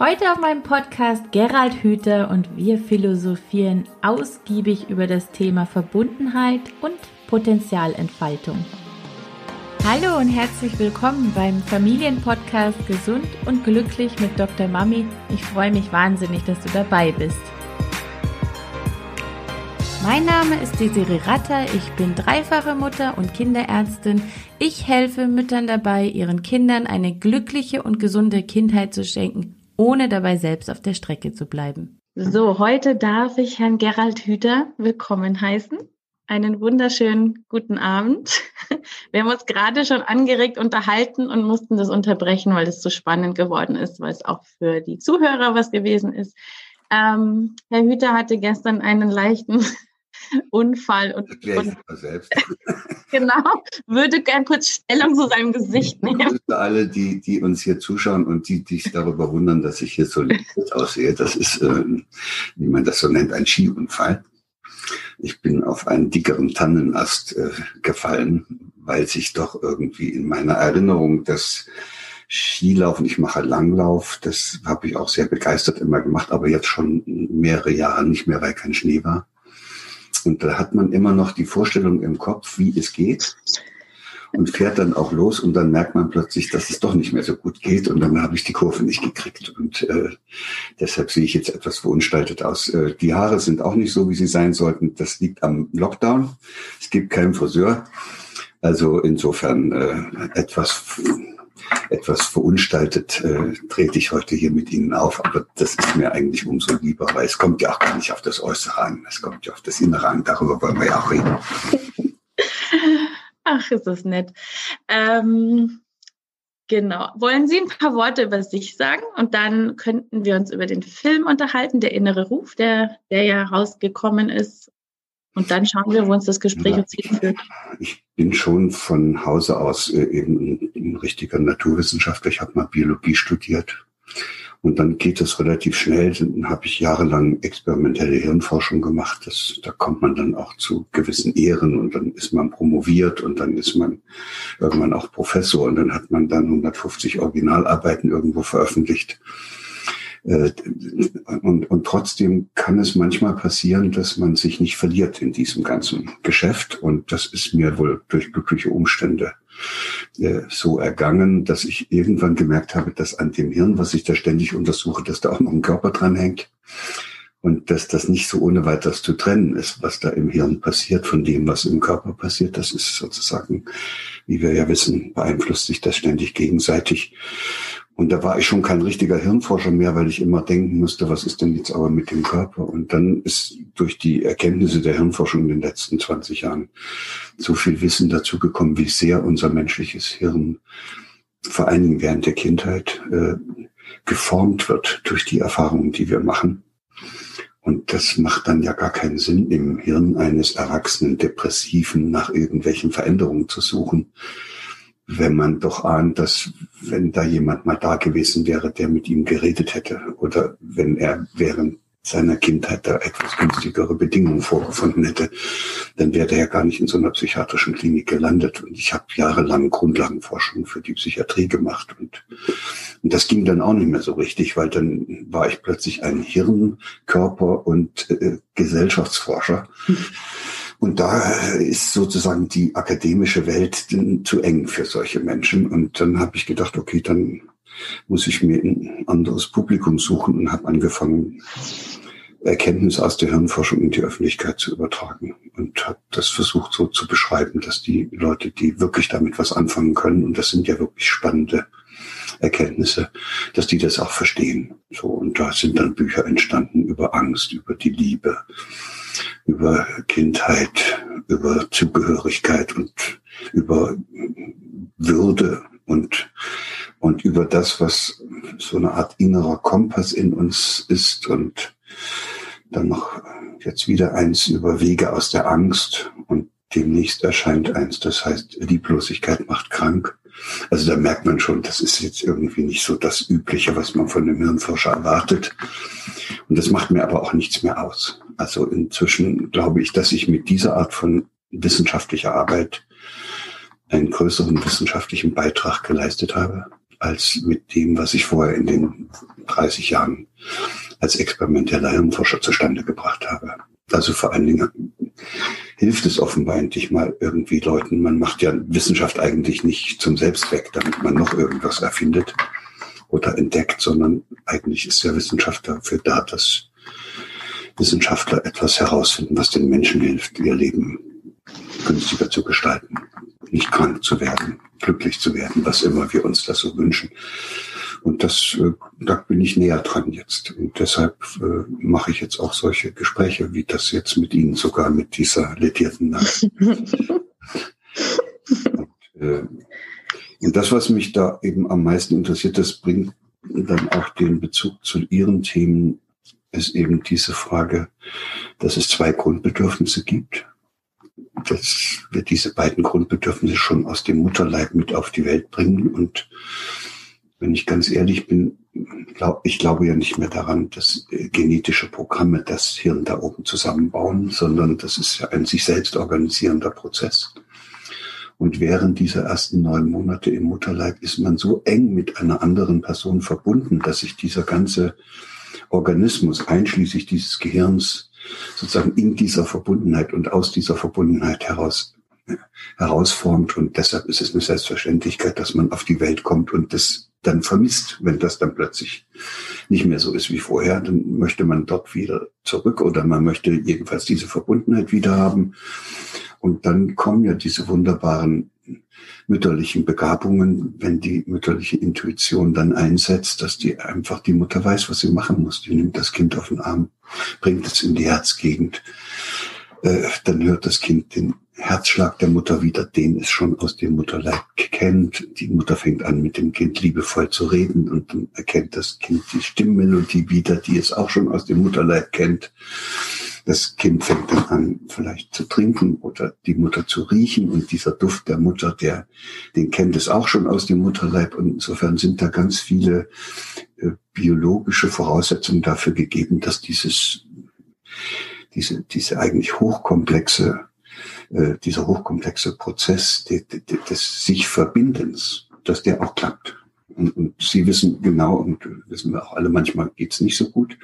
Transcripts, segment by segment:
Heute auf meinem Podcast Gerald Hüther und wir philosophieren ausgiebig über das Thema Verbundenheit und Potenzialentfaltung. Hallo und herzlich willkommen beim Familienpodcast Gesund und Glücklich mit Dr. Mami. Ich freue mich wahnsinnig, dass du dabei bist. Mein Name ist Desiree Ratter, ich bin dreifache Mutter und Kinderärztin. Ich helfe Müttern dabei, ihren Kindern eine glückliche und gesunde Kindheit zu schenken ohne dabei selbst auf der Strecke zu bleiben. So, heute darf ich Herrn Gerald Hüter willkommen heißen. Einen wunderschönen guten Abend. Wir haben uns gerade schon angeregt unterhalten und mussten das unterbrechen, weil es so spannend geworden ist, weil es auch für die Zuhörer was gewesen ist. Ähm, Herr Hüter hatte gestern einen leichten Unfall und, und selbst. genau, würde gern kurz Stellung zu seinem Gesicht nehmen. Für alle, die, die uns hier zuschauen und die, die sich darüber wundern, dass ich hier so leicht aussehe, das ist, äh, wie man das so nennt, ein Skiunfall. Ich bin auf einen dickeren Tannenast äh, gefallen, weil sich doch irgendwie in meiner Erinnerung das Skilaufen, ich mache Langlauf, das habe ich auch sehr begeistert immer gemacht, aber jetzt schon mehrere Jahre nicht mehr, weil kein Schnee war. Und da hat man immer noch die Vorstellung im Kopf, wie es geht und fährt dann auch los und dann merkt man plötzlich, dass es doch nicht mehr so gut geht und dann habe ich die Kurve nicht gekriegt und äh, deshalb sehe ich jetzt etwas verunstaltet aus. Äh, die Haare sind auch nicht so, wie sie sein sollten. Das liegt am Lockdown. Es gibt keinen Friseur. Also insofern äh, etwas etwas verunstaltet äh, trete ich heute hier mit Ihnen auf, aber das ist mir eigentlich umso lieber, weil es kommt ja auch gar nicht auf das Äußere an, es kommt ja auf das Innere an, darüber wollen wir ja auch reden. Ach, ist das nett. Ähm, genau. Wollen Sie ein paar Worte über sich sagen und dann könnten wir uns über den Film unterhalten, Der innere Ruf, der, der ja rausgekommen ist und dann schauen wir, wo uns das Gespräch ja, uns hinführt. Ich bin schon von Hause aus äh, eben ein, richtiger Naturwissenschaftler. Ich habe mal Biologie studiert. Und dann geht es relativ schnell. Dann habe ich jahrelang experimentelle Hirnforschung gemacht. Das, da kommt man dann auch zu gewissen Ehren und dann ist man promoviert und dann ist man irgendwann auch Professor und dann hat man dann 150 Originalarbeiten irgendwo veröffentlicht. Äh, und, und trotzdem kann es manchmal passieren, dass man sich nicht verliert in diesem ganzen Geschäft. Und das ist mir wohl durch glückliche Umstände äh, so ergangen, dass ich irgendwann gemerkt habe, dass an dem Hirn, was ich da ständig untersuche, dass da auch noch ein Körper dran hängt. Und dass das nicht so ohne weiteres zu trennen ist, was da im Hirn passiert von dem, was im Körper passiert. Das ist sozusagen, wie wir ja wissen, beeinflusst sich das ständig gegenseitig. Und da war ich schon kein richtiger Hirnforscher mehr, weil ich immer denken musste, was ist denn jetzt aber mit dem Körper? Und dann ist durch die Erkenntnisse der Hirnforschung in den letzten 20 Jahren so viel Wissen dazu gekommen, wie sehr unser menschliches Hirn vor allen Dingen während der Kindheit äh, geformt wird durch die Erfahrungen, die wir machen. Und das macht dann ja gar keinen Sinn, im Hirn eines erwachsenen Depressiven nach irgendwelchen Veränderungen zu suchen, wenn man doch ahnt, dass wenn da jemand mal da gewesen wäre, der mit ihm geredet hätte oder wenn er während seiner Kindheit da etwas günstigere Bedingungen vorgefunden hätte, dann wäre er gar nicht in so einer psychiatrischen Klinik gelandet. Und ich habe jahrelang Grundlagenforschung für die Psychiatrie gemacht. Und, und das ging dann auch nicht mehr so richtig, weil dann war ich plötzlich ein Hirn, Körper und äh, Gesellschaftsforscher. Und da ist sozusagen die akademische Welt zu eng für solche Menschen. Und dann habe ich gedacht, okay, dann muss ich mir ein anderes Publikum suchen und habe angefangen, Erkenntnisse aus der Hirnforschung in die Öffentlichkeit zu übertragen und habe das versucht so zu beschreiben, dass die Leute, die wirklich damit was anfangen können, und das sind ja wirklich spannende Erkenntnisse, dass die das auch verstehen. So und da sind dann Bücher entstanden über Angst, über die Liebe, über Kindheit, über Zugehörigkeit und über Würde und, und über das, was so eine Art innerer Kompass in uns ist und dann noch jetzt wieder eins über Wege aus der Angst und demnächst erscheint eins, das heißt, Lieblosigkeit macht krank. Also da merkt man schon, das ist jetzt irgendwie nicht so das Übliche, was man von einem Hirnforscher erwartet. Und das macht mir aber auch nichts mehr aus. Also inzwischen glaube ich, dass ich mit dieser Art von wissenschaftlicher Arbeit einen größeren wissenschaftlichen Beitrag geleistet habe als mit dem, was ich vorher in den 30 Jahren als experimenteller Hirnforscher zustande gebracht habe. Also vor allen Dingen hilft es offenbar endlich mal irgendwie Leuten. Man macht ja Wissenschaft eigentlich nicht zum Selbstzweck, damit man noch irgendwas erfindet oder entdeckt, sondern eigentlich ist der Wissenschaft dafür da, dass Wissenschaftler etwas herausfinden, was den Menschen hilft, ihr Leben günstiger zu gestalten, nicht krank zu werden, glücklich zu werden, was immer wir uns das so wünschen. Und das, äh, da bin ich näher dran jetzt. Und deshalb äh, mache ich jetzt auch solche Gespräche, wie das jetzt mit Ihnen sogar mit dieser ledierten Nacht. und, äh, und das, was mich da eben am meisten interessiert, das bringt dann auch den Bezug zu Ihren Themen, ist eben diese Frage, dass es zwei Grundbedürfnisse gibt. Dass wir diese beiden Grundbedürfnisse schon aus dem Mutterleib mit auf die Welt bringen und wenn ich ganz ehrlich bin, glaub, ich glaube ja nicht mehr daran, dass äh, genetische Programme das Hirn da oben zusammenbauen, sondern das ist ja ein sich selbst organisierender Prozess. Und während dieser ersten neun Monate im Mutterleib ist man so eng mit einer anderen Person verbunden, dass sich dieser ganze Organismus, einschließlich dieses Gehirns, sozusagen in dieser Verbundenheit und aus dieser Verbundenheit heraus äh, herausformt. Und deshalb ist es eine Selbstverständlichkeit, dass man auf die Welt kommt und das dann vermisst, wenn das dann plötzlich nicht mehr so ist wie vorher, dann möchte man dort wieder zurück oder man möchte jedenfalls diese Verbundenheit wieder haben. Und dann kommen ja diese wunderbaren mütterlichen Begabungen, wenn die mütterliche Intuition dann einsetzt, dass die einfach die Mutter weiß, was sie machen muss. Die nimmt das Kind auf den Arm, bringt es in die Herzgegend. Äh, dann hört das Kind den Herzschlag der Mutter wieder, den es schon aus dem Mutterleib kennt. Die Mutter fängt an, mit dem Kind liebevoll zu reden und dann erkennt das Kind die Stimmmelodie wieder, die es auch schon aus dem Mutterleib kennt. Das Kind fängt dann an, vielleicht zu trinken oder die Mutter zu riechen und dieser Duft der Mutter, der, den kennt es auch schon aus dem Mutterleib und insofern sind da ganz viele äh, biologische Voraussetzungen dafür gegeben, dass dieses, diese, diese eigentlich hochkomplexe äh, dieser hochkomplexe Prozess des, des sich Verbindens, dass der auch klappt. Und, und Sie wissen genau, und wissen wir auch alle, manchmal geht's nicht so gut.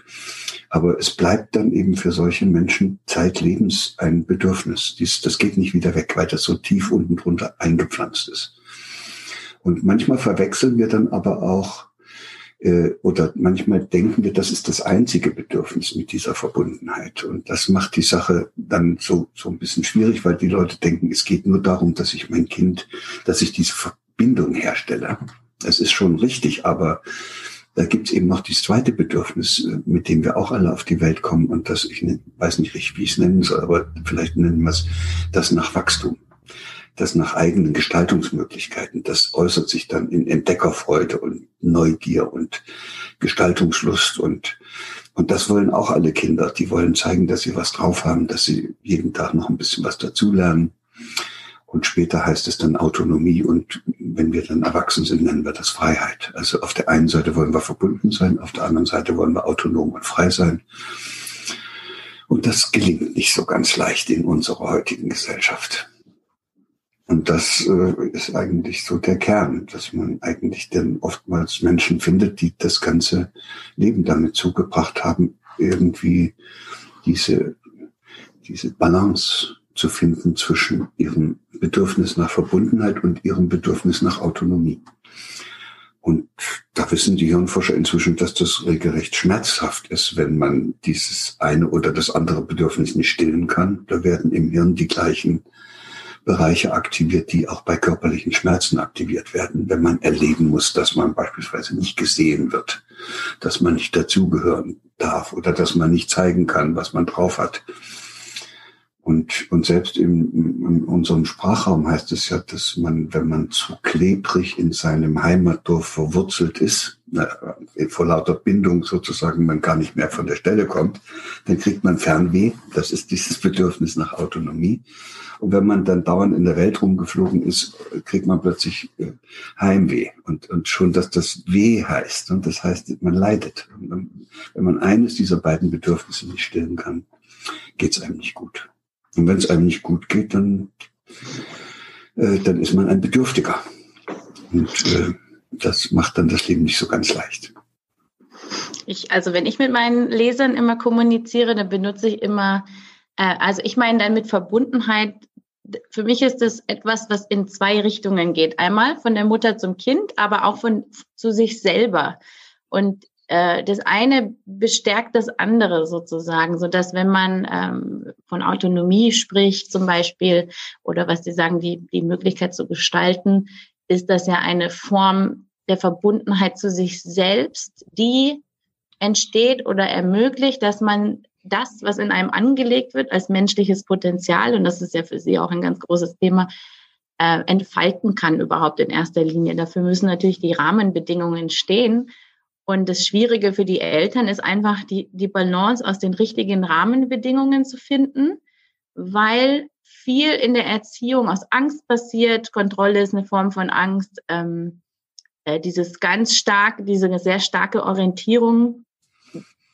Aber es bleibt dann eben für solche Menschen zeitlebens ein Bedürfnis. Dies, das geht nicht wieder weg, weil das so tief unten drunter eingepflanzt ist. Und manchmal verwechseln wir dann aber auch äh, oder manchmal denken wir, das ist das einzige Bedürfnis mit dieser Verbundenheit. Und das macht die Sache dann so, so ein bisschen schwierig, weil die Leute denken, es geht nur darum, dass ich mein Kind, dass ich diese Verbindung herstelle. Das ist schon richtig, aber da gibt es eben noch dieses zweite Bedürfnis, äh, mit dem wir auch alle auf die Welt kommen. Und das, ich weiß nicht richtig, wie ich es nennen soll, aber vielleicht nennen wir es das nach Wachstum das nach eigenen Gestaltungsmöglichkeiten, das äußert sich dann in Entdeckerfreude und Neugier und Gestaltungslust und und das wollen auch alle Kinder. Die wollen zeigen, dass sie was drauf haben, dass sie jeden Tag noch ein bisschen was dazulernen. Und später heißt es dann Autonomie und wenn wir dann erwachsen sind, nennen wir das Freiheit. Also auf der einen Seite wollen wir verbunden sein, auf der anderen Seite wollen wir autonom und frei sein. Und das gelingt nicht so ganz leicht in unserer heutigen Gesellschaft. Und das äh, ist eigentlich so der Kern, dass man eigentlich dann oftmals Menschen findet, die das ganze Leben damit zugebracht haben, irgendwie diese, diese Balance zu finden zwischen ihrem Bedürfnis nach Verbundenheit und ihrem Bedürfnis nach Autonomie. Und da wissen die Hirnforscher inzwischen, dass das regelrecht schmerzhaft ist, wenn man dieses eine oder das andere Bedürfnis nicht stillen kann. Da werden im Hirn die gleichen Bereiche aktiviert, die auch bei körperlichen Schmerzen aktiviert werden, wenn man erleben muss, dass man beispielsweise nicht gesehen wird, dass man nicht dazugehören darf oder dass man nicht zeigen kann, was man drauf hat. Und, und selbst in, in unserem Sprachraum heißt es ja, dass man, wenn man zu klebrig in seinem Heimatdorf verwurzelt ist, vor lauter Bindung sozusagen man gar nicht mehr von der Stelle kommt, dann kriegt man Fernweh. Das ist dieses Bedürfnis nach Autonomie. Und wenn man dann dauernd in der Welt rumgeflogen ist, kriegt man plötzlich äh, Heimweh. Und, und schon, dass das Weh heißt. Und das heißt, man leidet. Wenn man eines dieser beiden Bedürfnisse nicht stillen kann, geht es einem nicht gut. Und wenn es einem nicht gut geht, dann, äh, dann ist man ein Bedürftiger. Und äh, das macht dann das Leben nicht so ganz leicht. Ich, also wenn ich mit meinen Lesern immer kommuniziere, dann benutze ich immer, äh, also ich meine dann mit Verbundenheit, für mich ist das etwas, was in zwei Richtungen geht. Einmal von der Mutter zum Kind, aber auch von zu sich selber. Und äh, das eine bestärkt das andere sozusagen, so dass wenn man ähm, von Autonomie spricht zum Beispiel oder was Sie sagen, die, die Möglichkeit zu gestalten, ist das ja eine Form der Verbundenheit zu sich selbst, die entsteht oder ermöglicht, dass man das, was in einem angelegt wird als menschliches Potenzial, und das ist ja für Sie auch ein ganz großes Thema, äh, entfalten kann überhaupt in erster Linie. Dafür müssen natürlich die Rahmenbedingungen stehen. Und das Schwierige für die Eltern ist einfach die, die Balance aus den richtigen Rahmenbedingungen zu finden, weil viel in der Erziehung aus Angst passiert. Kontrolle ist eine Form von Angst. Ähm, äh, dieses ganz stark, diese sehr starke Orientierung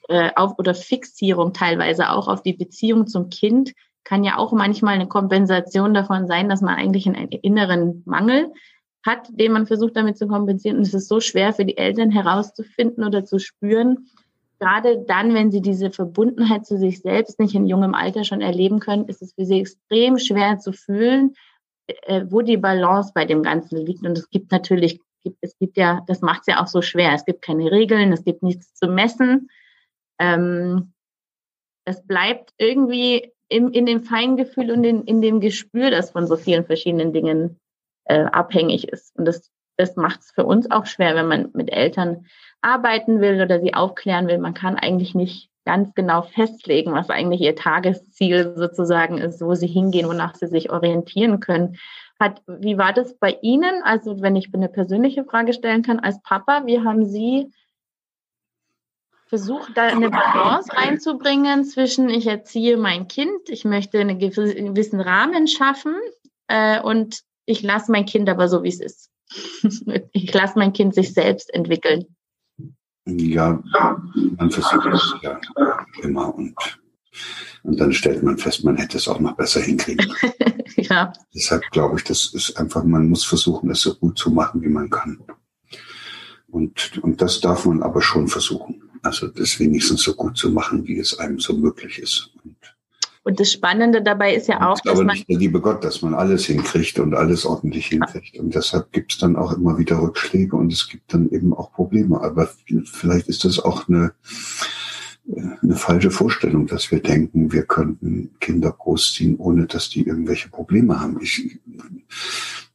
äh, auf oder Fixierung teilweise auch auf die Beziehung zum Kind kann ja auch manchmal eine Kompensation davon sein, dass man eigentlich einen inneren Mangel hat, den man versucht damit zu kompensieren. Und es ist so schwer für die Eltern herauszufinden oder zu spüren, gerade dann, wenn sie diese Verbundenheit zu sich selbst nicht in jungem Alter schon erleben können, ist es für sie extrem schwer zu fühlen, äh, wo die Balance bei dem Ganzen liegt. Und es gibt natürlich, es gibt ja, das macht es ja auch so schwer. Es gibt keine Regeln, es gibt nichts zu messen. Ähm, es bleibt irgendwie in dem Feingefühl und in dem Gespür, das von so vielen verschiedenen Dingen äh, abhängig ist. Und das, das macht es für uns auch schwer, wenn man mit Eltern arbeiten will oder sie aufklären will. Man kann eigentlich nicht ganz genau festlegen, was eigentlich ihr Tagesziel sozusagen ist, wo sie hingehen, wonach sie sich orientieren können. Hat, wie war das bei Ihnen? Also wenn ich eine persönliche Frage stellen kann als Papa, wie haben Sie versucht, da eine Balance reinzubringen zwischen ich erziehe mein Kind, ich möchte einen gewissen Rahmen schaffen äh, und ich lasse mein Kind aber so, wie es ist. ich lasse mein Kind sich selbst entwickeln. Ja, man versucht es ja immer und, und dann stellt man fest, man hätte es auch noch besser hinkriegen. ja. Deshalb glaube ich, das ist einfach, man muss versuchen, es so gut zu machen, wie man kann. Und, und das darf man aber schon versuchen. Also das wenigstens so gut zu machen, wie es einem so möglich ist. Und und das Spannende dabei ist ja auch, dass aber man nicht der liebe Gott, dass man alles hinkriegt und alles ordentlich hinkriegt. Und deshalb gibt es dann auch immer wieder Rückschläge und es gibt dann eben auch Probleme. Aber vielleicht ist das auch eine, eine falsche Vorstellung, dass wir denken, wir könnten Kinder großziehen, ohne dass die irgendwelche Probleme haben. Ich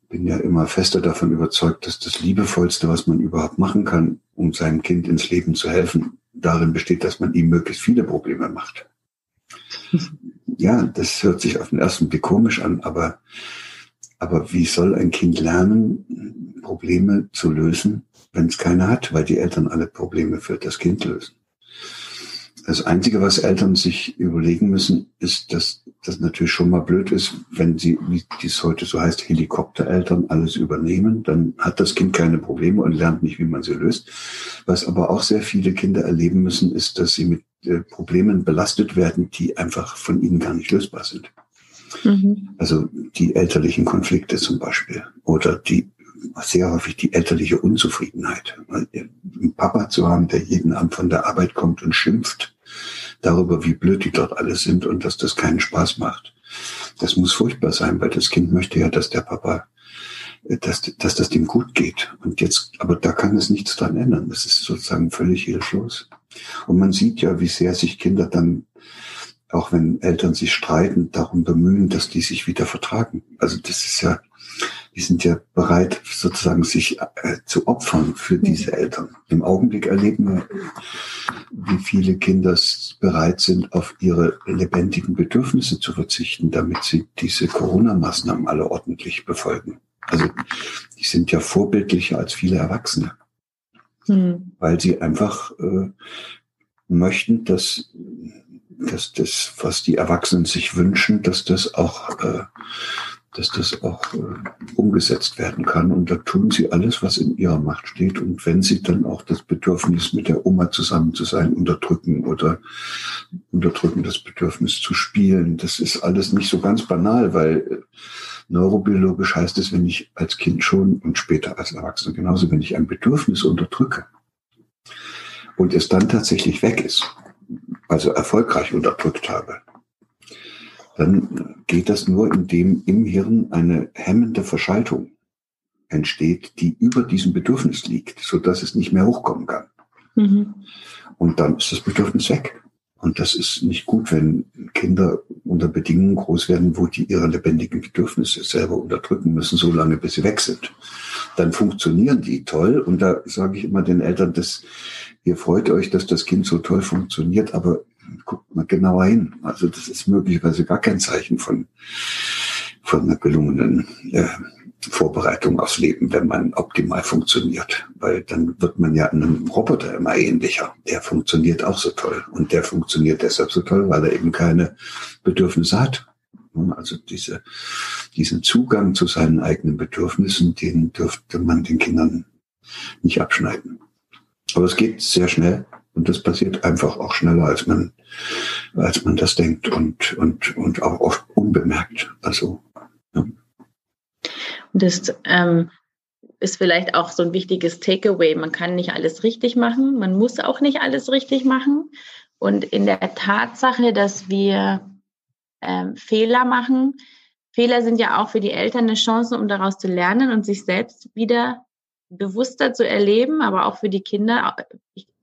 bin ja immer fester davon überzeugt, dass das Liebevollste, was man überhaupt machen kann, um seinem Kind ins Leben zu helfen, darin besteht, dass man ihm möglichst viele Probleme macht ja, das hört sich auf den ersten Blick komisch an, aber, aber wie soll ein Kind lernen, Probleme zu lösen, wenn es keine hat, weil die Eltern alle Probleme für das Kind lösen? Das Einzige, was Eltern sich überlegen müssen, ist, dass das natürlich schon mal blöd ist, wenn sie, wie dies heute so heißt, Helikoptereltern alles übernehmen, dann hat das Kind keine Probleme und lernt nicht, wie man sie löst. Was aber auch sehr viele Kinder erleben müssen, ist, dass sie mit äh, Problemen belastet werden, die einfach von ihnen gar nicht lösbar sind. Mhm. Also die elterlichen Konflikte zum Beispiel oder die sehr häufig die elterliche Unzufriedenheit. Einen Papa zu haben, der jeden Abend von der Arbeit kommt und schimpft darüber, wie blöd die dort alle sind und dass das keinen Spaß macht. Das muss furchtbar sein, weil das Kind möchte ja, dass der Papa, dass, dass das dem gut geht. Und jetzt, aber da kann es nichts dran ändern. Das ist sozusagen völlig hilflos. Und man sieht ja, wie sehr sich Kinder dann, auch wenn Eltern sich streiten, darum bemühen, dass die sich wieder vertragen. Also das ist ja, die sind ja bereit, sozusagen sich äh, zu opfern für diese Eltern. Im Augenblick erleben wir, wie viele Kinder bereit sind, auf ihre lebendigen Bedürfnisse zu verzichten, damit sie diese Corona-Maßnahmen alle ordentlich befolgen. Also die sind ja vorbildlicher als viele Erwachsene hm. weil sie einfach äh, möchten, dass, dass das, was die Erwachsenen sich wünschen, dass das auch, äh, dass das auch äh, umgesetzt werden kann. Und da tun sie alles, was in ihrer Macht steht. Und wenn sie dann auch das Bedürfnis, mit der Oma zusammen zu sein, unterdrücken oder unterdrücken das Bedürfnis zu spielen. Das ist alles nicht so ganz banal, weil äh, neurobiologisch heißt es, wenn ich als Kind schon und später als Erwachsener genauso, wenn ich ein Bedürfnis unterdrücke und es dann tatsächlich weg ist, also erfolgreich unterdrückt habe, dann geht das nur, indem im Hirn eine hemmende Verschaltung entsteht, die über diesem Bedürfnis liegt, so dass es nicht mehr hochkommen kann. Mhm. Und dann ist das Bedürfnis weg. Und das ist nicht gut, wenn Kinder unter Bedingungen groß werden, wo die ihre lebendigen Bedürfnisse selber unterdrücken müssen, so lange bis sie weg sind. Dann funktionieren die toll. Und da sage ich immer den Eltern, dass ihr freut euch, dass das Kind so toll funktioniert, aber guckt mal genauer hin. Also das ist möglicherweise gar kein Zeichen von, von einer gelungenen äh, Vorbereitung aufs Leben, wenn man optimal funktioniert. Weil dann wird man ja einem Roboter immer ähnlicher. Der funktioniert auch so toll. Und der funktioniert deshalb so toll, weil er eben keine Bedürfnisse hat. Also diese, diesen Zugang zu seinen eigenen Bedürfnissen, den dürfte man den Kindern nicht abschneiden. Aber es geht sehr schnell und das passiert einfach auch schneller, als man, als man das denkt und, und, und auch oft unbemerkt. Also, ja. Das ähm, ist vielleicht auch so ein wichtiges Takeaway. Man kann nicht alles richtig machen. Man muss auch nicht alles richtig machen. Und in der Tatsache, dass wir ähm, Fehler machen, Fehler sind ja auch für die Eltern eine Chance, um daraus zu lernen und sich selbst wieder bewusster zu erleben, aber auch für die Kinder.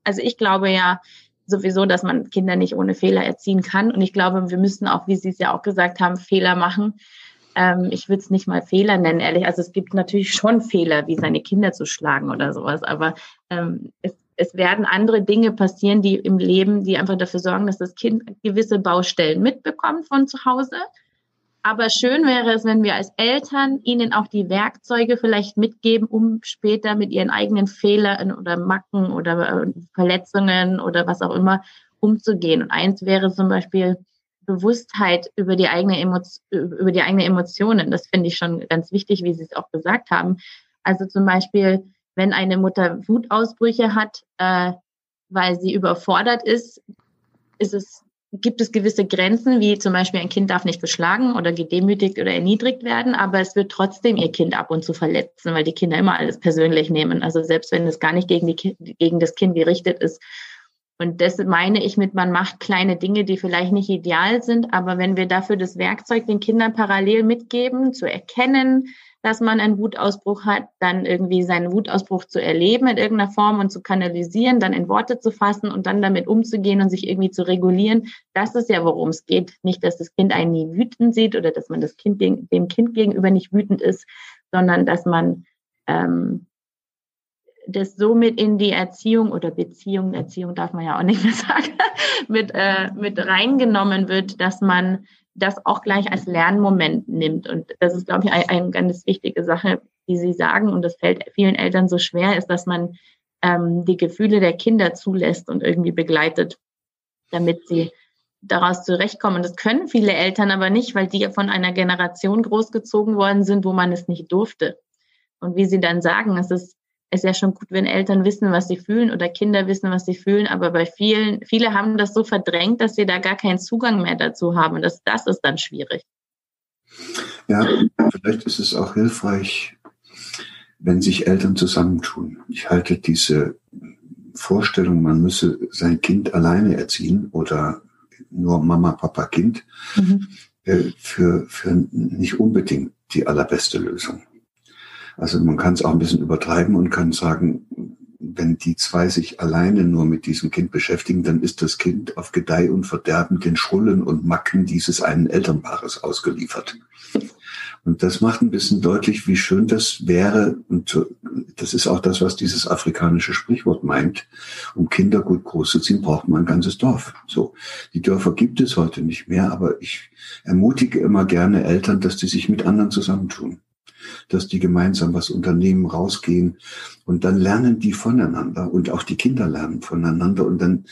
Also ich glaube ja sowieso, dass man Kinder nicht ohne Fehler erziehen kann. Und ich glaube, wir müssen auch, wie Sie es ja auch gesagt haben, Fehler machen, ähm, ich würde es nicht mal Fehler nennen, ehrlich. Also es gibt natürlich schon Fehler, wie seine Kinder zu schlagen oder sowas, aber ähm, es, es werden andere Dinge passieren, die im Leben, die einfach dafür sorgen, dass das Kind gewisse Baustellen mitbekommt von zu Hause. Aber schön wäre es, wenn wir als Eltern ihnen auch die Werkzeuge vielleicht mitgeben, um später mit ihren eigenen Fehlern oder Macken oder äh, Verletzungen oder was auch immer umzugehen. Und eins wäre zum Beispiel, Bewusstheit über die eigene Emotion, über die eigene Emotionen. Das finde ich schon ganz wichtig, wie Sie es auch gesagt haben. Also zum Beispiel, wenn eine Mutter Wutausbrüche hat, äh, weil sie überfordert ist, ist es, gibt es gewisse Grenzen, wie zum Beispiel ein Kind darf nicht geschlagen oder gedemütigt oder erniedrigt werden, aber es wird trotzdem ihr Kind ab und zu verletzen, weil die Kinder immer alles persönlich nehmen. Also selbst wenn es gar nicht gegen, die, gegen das Kind gerichtet ist, und das meine ich mit, man macht kleine Dinge, die vielleicht nicht ideal sind, aber wenn wir dafür das Werkzeug den Kindern parallel mitgeben, zu erkennen, dass man einen Wutausbruch hat, dann irgendwie seinen Wutausbruch zu erleben in irgendeiner Form und zu kanalisieren, dann in Worte zu fassen und dann damit umzugehen und sich irgendwie zu regulieren. Das ist ja, worum es geht. Nicht, dass das Kind einen nie wütend sieht oder dass man das Kind dem Kind gegenüber nicht wütend ist, sondern dass man ähm, das somit in die Erziehung oder Beziehung, Erziehung darf man ja auch nicht mehr sagen, mit, äh, mit reingenommen wird, dass man das auch gleich als Lernmoment nimmt. Und das ist, glaube ich, eine ein ganz wichtige Sache, die Sie sagen, und das fällt vielen Eltern so schwer, ist, dass man ähm, die Gefühle der Kinder zulässt und irgendwie begleitet, damit sie daraus zurechtkommen. Das können viele Eltern aber nicht, weil die von einer Generation großgezogen worden sind, wo man es nicht durfte. Und wie Sie dann sagen, es ist ist ja schon gut, wenn Eltern wissen, was sie fühlen oder Kinder wissen, was sie fühlen. Aber bei vielen, viele haben das so verdrängt, dass sie da gar keinen Zugang mehr dazu haben. Und das, das ist dann schwierig. Ja, vielleicht ist es auch hilfreich, wenn sich Eltern zusammentun. Ich halte diese Vorstellung, man müsse sein Kind alleine erziehen oder nur Mama, Papa, Kind, mhm. Äh, für, für nicht unbedingt die allerbeste Lösung. Also man kann es auch ein bisschen übertreiben und kann sagen, wenn die zwei sich alleine nur mit diesem Kind beschäftigen, dann ist das Kind auf Gedeih und Verderben den Schrullen und Macken dieses einen Elternpaares ausgeliefert. Und das macht ein bisschen deutlich, wie schön das wäre. Und das ist auch das, was dieses afrikanische Sprichwort meint. Um Kinder gut groß zu ziehen, braucht man ein ganzes Dorf. So. Die Dörfer gibt es heute nicht mehr, aber ich ermutige immer gerne Eltern, dass die sich mit anderen zusammentun dass die gemeinsam was unternehmen, rausgehen und dann lernen die voneinander und auch die Kinder lernen voneinander und dann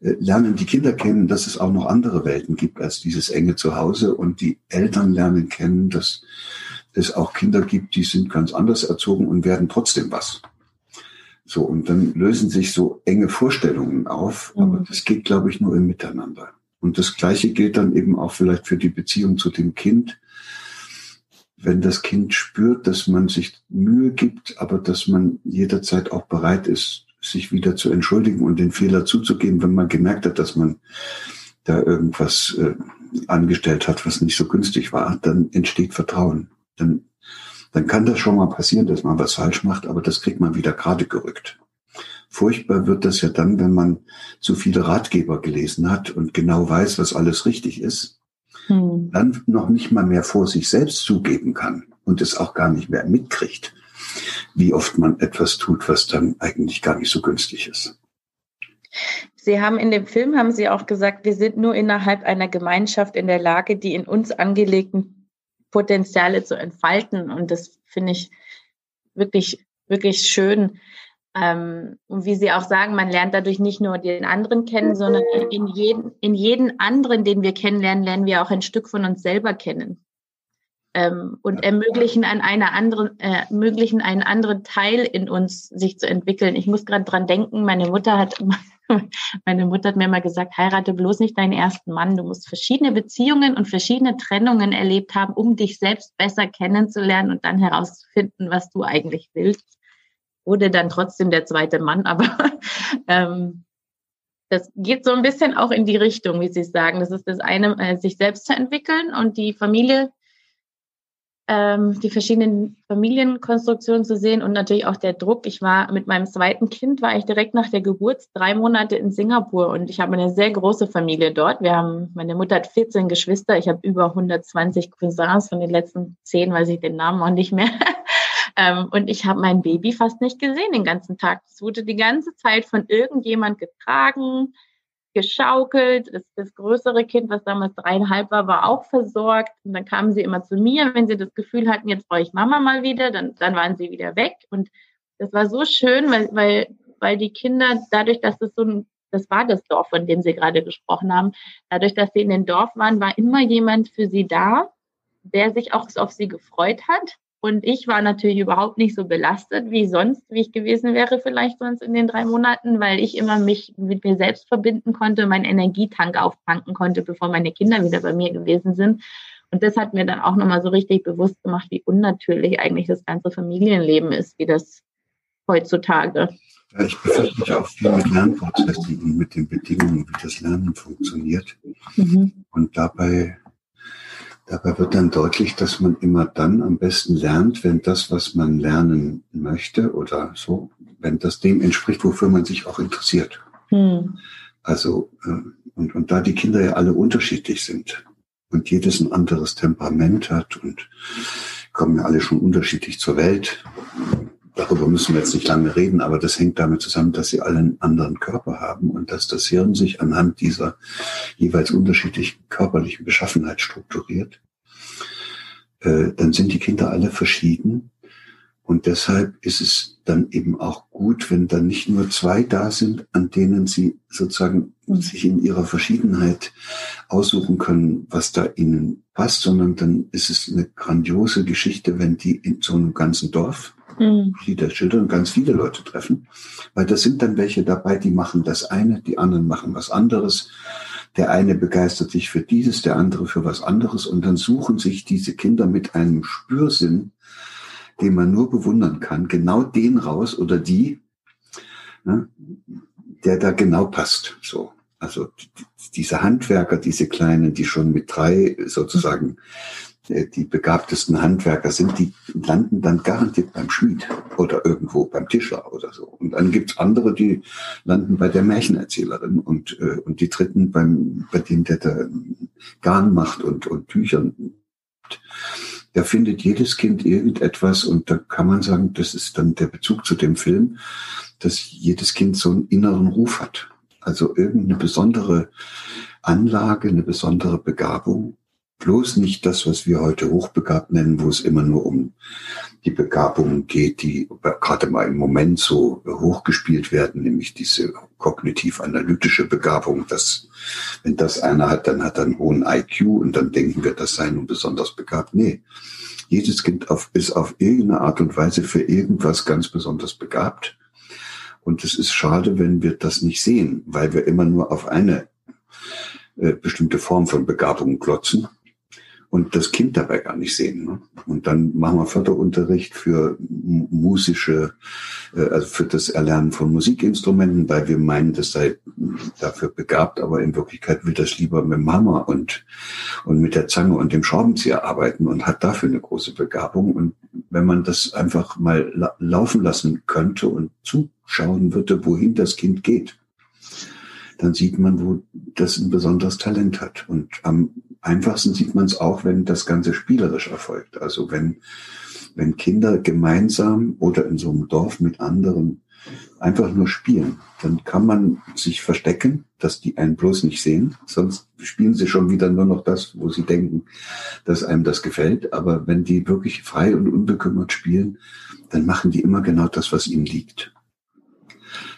äh, lernen die Kinder kennen, dass es auch noch andere Welten gibt als dieses enge Zuhause und die Eltern lernen kennen, dass es auch Kinder gibt, die sind ganz anders erzogen und werden trotzdem was. So, und dann lösen sich so enge Vorstellungen auf, mhm. aber das geht, glaube ich, nur im Miteinander. Und das Gleiche gilt dann eben auch vielleicht für die Beziehung zu dem Kind. Wenn das Kind spürt, dass man sich Mühe gibt, aber dass man jederzeit auch bereit ist, sich wieder zu entschuldigen und den Fehler zuzugeben, wenn man gemerkt hat, dass man da irgendwas äh, angestellt hat, was nicht so günstig war, dann entsteht Vertrauen. Dann, dann kann das schon mal passieren, dass man was falsch macht, aber das kriegt man wieder gerade gerückt. Furchtbar wird das ja dann, wenn man zu viele Ratgeber gelesen hat und genau weiß, was alles richtig ist, hm. dann noch nicht mal mehr vor sich selbst zugeben kann und es auch gar nicht mehr mitkriegt, wie oft man etwas tut, was dann eigentlich gar nicht so günstig ist. Sie haben in dem Film, haben Sie auch gesagt, wir sind nur innerhalb einer Gemeinschaft in der Lage, die in uns angelegten Potenziale zu entfalten. Und das finde ich wirklich, wirklich schön. Ähm, und wie Sie auch sagen, man lernt dadurch nicht nur den anderen kennen, sondern in jeden, in jeden anderen, den wir kennenlernen, lernen wir auch ein Stück von uns selber kennen. Ähm, und ermöglichen an einer anderen, äh, ermöglichen einen anderen Teil in uns sich zu entwickeln. Ich muss gerade dran denken, meine Mutter hat, meine Mutter hat mir mal gesagt, heirate bloß nicht deinen ersten Mann. Du musst verschiedene Beziehungen und verschiedene Trennungen erlebt haben, um dich selbst besser kennenzulernen und dann herauszufinden, was du eigentlich willst wurde dann trotzdem der zweite Mann, aber ähm, das geht so ein bisschen auch in die Richtung, wie Sie sagen. Das ist das eine, äh, sich selbst zu entwickeln und die Familie, ähm, die verschiedenen Familienkonstruktionen zu sehen und natürlich auch der Druck. Ich war mit meinem zweiten Kind, war ich direkt nach der Geburt drei Monate in Singapur und ich habe eine sehr große Familie dort. Wir haben, meine Mutter hat 14 Geschwister, ich habe über 120 Cousins, von den letzten zehn weiß ich den Namen auch nicht mehr. Ähm, und ich habe mein Baby fast nicht gesehen den ganzen Tag. Es wurde die ganze Zeit von irgendjemand getragen, geschaukelt. Das, das größere Kind, was damals dreieinhalb war, war auch versorgt. Und dann kamen sie immer zu mir, wenn sie das Gefühl hatten, jetzt brauche ich Mama mal wieder, dann, dann waren sie wieder weg. Und das war so schön, weil, weil, weil die Kinder, dadurch, dass es so ein das war das Dorf, von dem Sie gerade gesprochen haben. Dadurch, dass sie in dem Dorf waren, war immer jemand für sie da, der sich auch auf sie gefreut hat und ich war natürlich überhaupt nicht so belastet wie sonst, wie ich gewesen wäre vielleicht sonst in den drei Monaten, weil ich immer mich mit mir selbst verbinden konnte, meinen Energietank auftanken konnte, bevor meine Kinder wieder bei mir gewesen sind. Und das hat mir dann auch nochmal so richtig bewusst gemacht, wie unnatürlich eigentlich das ganze Familienleben ist, wie das heutzutage. Ja, ich befasse mich auch viel mit Lernprozessen und mit den Bedingungen, wie das Lernen funktioniert. Mhm. Und dabei Dabei wird dann deutlich, dass man immer dann am besten lernt, wenn das, was man lernen möchte oder so, wenn das dem entspricht, wofür man sich auch interessiert. Hm. Also, äh, und, und da die Kinder ja alle unterschiedlich sind und jedes ein anderes Temperament hat und kommen ja alle schon unterschiedlich zur Welt, darüber müssen wir jetzt nicht lange reden, aber das hängt damit zusammen, dass sie alle einen anderen Körper haben und dass das Hirn sich anhand dieser jeweils unterschiedlichen körperlichen Beschaffenheit strukturiert. Äh, dann sind die Kinder alle verschieden und deshalb ist es dann eben auch gut, wenn dann nicht nur zwei da sind, an denen sie sozusagen sich in ihrer Verschiedenheit aussuchen können, was da ihnen passt, sondern dann ist es eine grandiose Geschichte, wenn die in so einem ganzen Dorf mhm. die das schildern, ganz viele Leute treffen, weil da sind dann welche dabei, die machen das eine, die anderen machen was anderes. Der eine begeistert sich für dieses, der andere für was anderes und dann suchen sich diese Kinder mit einem Spürsinn, den man nur bewundern kann, genau den raus oder die, ne, der da genau passt. So. Also diese Handwerker, diese Kleinen, die schon mit drei sozusagen die begabtesten Handwerker sind, die landen dann garantiert beim Schmied oder irgendwo beim Tischler oder so. Und dann gibt's andere, die landen bei der Märchenerzählerin und, äh, und die dritten beim, bei dem, der da Garn macht und, und Tüchern. Da findet jedes Kind irgendetwas und da kann man sagen, das ist dann der Bezug zu dem Film, dass jedes Kind so einen inneren Ruf hat. Also irgendeine besondere Anlage, eine besondere Begabung bloß nicht das, was wir heute hochbegabt nennen, wo es immer nur um die Begabungen geht, die gerade mal im Moment so hochgespielt werden, nämlich diese kognitiv-analytische Begabung, dass wenn das einer hat, dann hat er einen hohen IQ und dann denken wir, das sei nun besonders begabt. Nee, jedes Kind auf, ist auf irgendeine Art und Weise für irgendwas ganz besonders begabt. Und es ist schade, wenn wir das nicht sehen, weil wir immer nur auf eine äh, bestimmte Form von Begabung glotzen und das Kind dabei gar nicht sehen. Ne? Und dann machen wir Förderunterricht für musische, äh, also für das Erlernen von Musikinstrumenten, weil wir meinen, das sei dafür begabt, aber in Wirklichkeit will das lieber mit dem Hammer und, und mit der Zange und dem Schraubenzieher arbeiten und hat dafür eine große Begabung. Und wenn man das einfach mal la laufen lassen könnte und zuschauen würde, wohin das Kind geht, dann sieht man, wo das ein besonderes Talent hat. Und am einfachsten sieht man es auch, wenn das Ganze spielerisch erfolgt. Also wenn, wenn Kinder gemeinsam oder in so einem Dorf mit anderen einfach nur spielen, dann kann man sich verstecken, dass die einen bloß nicht sehen, sonst spielen sie schon wieder nur noch das, wo sie denken, dass einem das gefällt. Aber wenn die wirklich frei und unbekümmert spielen, dann machen die immer genau das, was ihnen liegt.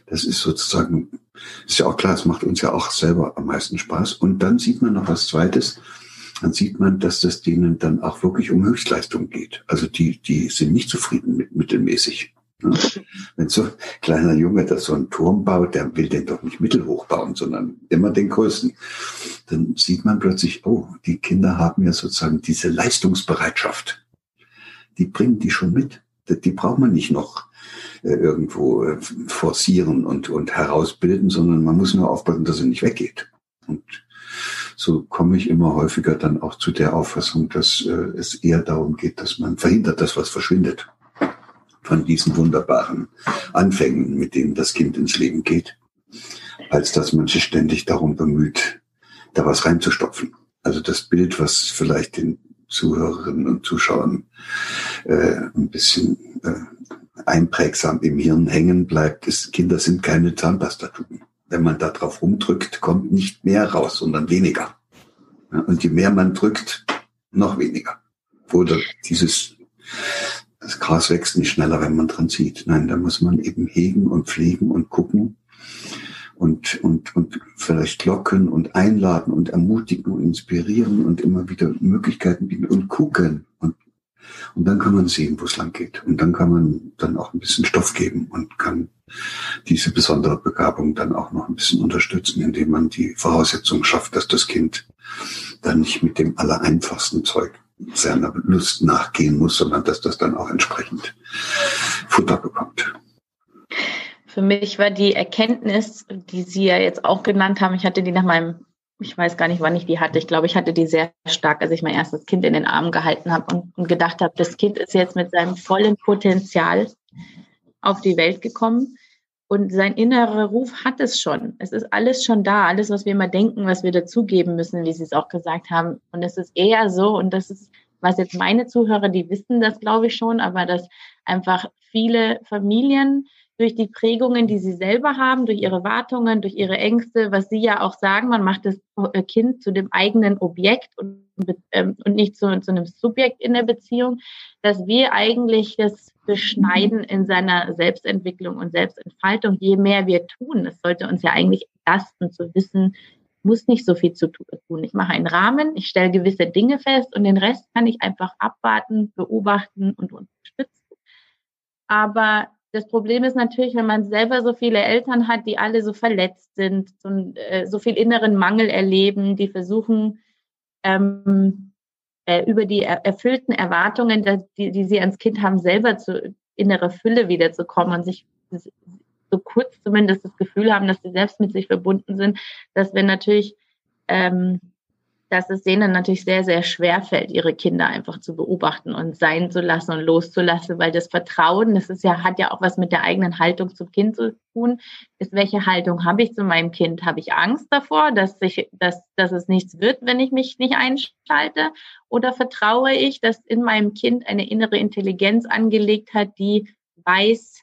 Das ist sozusagen, ist ja auch klar, es macht uns ja auch selber am meisten Spaß. Und dann sieht man noch was Zweites. Dann sieht man, dass das denen dann auch wirklich um Höchstleistung geht. Also die, die sind nicht zufrieden mit mittelmäßig. Ne? Wenn so ein kleiner Junge das so einen Turm baut, der will den doch nicht mittelhoch bauen, sondern immer den größten. Dann sieht man plötzlich, oh, die Kinder haben ja sozusagen diese Leistungsbereitschaft. Die bringen die schon mit. Die braucht man nicht noch irgendwo äh, forcieren und, und herausbilden, sondern man muss nur aufpassen, dass er nicht weggeht. Und so komme ich immer häufiger dann auch zu der Auffassung, dass äh, es eher darum geht, dass man verhindert, dass was verschwindet von diesen wunderbaren Anfängen, mit denen das Kind ins Leben geht, als dass man sich ständig darum bemüht, da was reinzustopfen. Also das Bild, was vielleicht den Zuhörerinnen und Zuschauern äh, ein bisschen äh, einprägsam im Hirn hängen bleibt, ist, Kinder sind keine Zahnpastatuben. Wenn man da drauf rumdrückt, kommt nicht mehr raus, sondern weniger. Und je mehr man drückt, noch weniger. Oder dieses, das Gras wächst nicht schneller, wenn man dran zieht. Nein, da muss man eben hegen und pflegen und gucken und, und, und vielleicht locken und einladen und ermutigen und inspirieren und immer wieder Möglichkeiten bieten und gucken und und dann kann man sehen, wo es lang geht. Und dann kann man dann auch ein bisschen Stoff geben und kann diese besondere Begabung dann auch noch ein bisschen unterstützen, indem man die Voraussetzung schafft, dass das Kind dann nicht mit dem allereinfachsten Zeug seiner Lust nachgehen muss, sondern dass das dann auch entsprechend Futter bekommt. Für mich war die Erkenntnis, die Sie ja jetzt auch genannt haben, ich hatte die nach meinem ich weiß gar nicht, wann ich die hatte. Ich glaube, ich hatte die sehr stark, als ich mein erstes Kind in den Arm gehalten habe und, und gedacht habe, das Kind ist jetzt mit seinem vollen Potenzial auf die Welt gekommen und sein innerer Ruf hat es schon. Es ist alles schon da, alles, was wir immer denken, was wir dazugeben müssen, wie Sie es auch gesagt haben. Und es ist eher so, und das ist, was jetzt meine Zuhörer, die wissen das, glaube ich schon, aber dass einfach viele Familien durch die Prägungen, die sie selber haben, durch ihre Wartungen, durch ihre Ängste, was sie ja auch sagen, man macht das äh, Kind zu dem eigenen Objekt und, ähm, und nicht zu, zu einem Subjekt in der Beziehung, dass wir eigentlich das beschneiden in seiner Selbstentwicklung und Selbstentfaltung, je mehr wir tun. Es sollte uns ja eigentlich entlasten zu wissen, muss nicht so viel zu tun. Ich mache einen Rahmen, ich stelle gewisse Dinge fest und den Rest kann ich einfach abwarten, beobachten und unterstützen. Aber das Problem ist natürlich, wenn man selber so viele Eltern hat, die alle so verletzt sind, so, äh, so viel inneren Mangel erleben, die versuchen, ähm, äh, über die er erfüllten Erwartungen, die, die sie ans Kind haben, selber zu innere Fülle wiederzukommen und sich so kurz zumindest das Gefühl haben, dass sie selbst mit sich verbunden sind, dass wenn natürlich ähm, dass es denen natürlich sehr, sehr schwer fällt, ihre Kinder einfach zu beobachten und sein zu lassen und loszulassen, weil das Vertrauen, das ist ja, hat ja auch was mit der eigenen Haltung zum Kind zu tun. Ist, welche Haltung habe ich zu meinem Kind? Habe ich Angst davor, dass ich, dass, dass es nichts wird, wenn ich mich nicht einschalte? Oder vertraue ich, dass in meinem Kind eine innere Intelligenz angelegt hat, die weiß,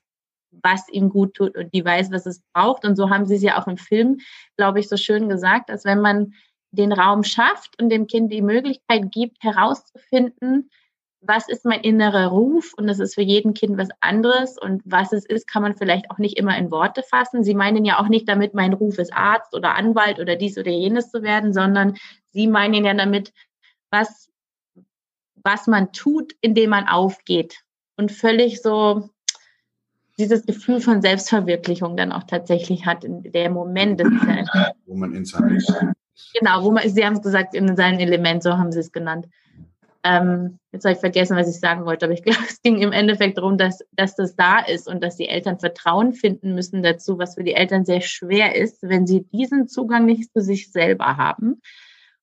was ihm gut tut und die weiß, was es braucht. Und so haben sie es ja auch im Film, glaube ich, so schön gesagt, dass wenn man den Raum schafft und dem Kind die Möglichkeit gibt, herauszufinden, was ist mein innerer Ruf und das ist für jeden Kind was anderes und was es ist, kann man vielleicht auch nicht immer in Worte fassen. Sie meinen ja auch nicht damit, mein Ruf ist Arzt oder Anwalt oder dies oder jenes zu werden, sondern Sie meinen ja damit, was, was man tut, indem man aufgeht und völlig so dieses Gefühl von Selbstverwirklichung dann auch tatsächlich hat in der Moment. Das ist ja wo man in seinem Genau, wo man, Sie haben es gesagt, in seinem Element, so haben Sie es genannt. Ähm, jetzt habe ich vergessen, was ich sagen wollte, aber ich glaube, es ging im Endeffekt darum, dass, dass das da ist und dass die Eltern Vertrauen finden müssen dazu, was für die Eltern sehr schwer ist, wenn sie diesen Zugang nicht zu sich selber haben.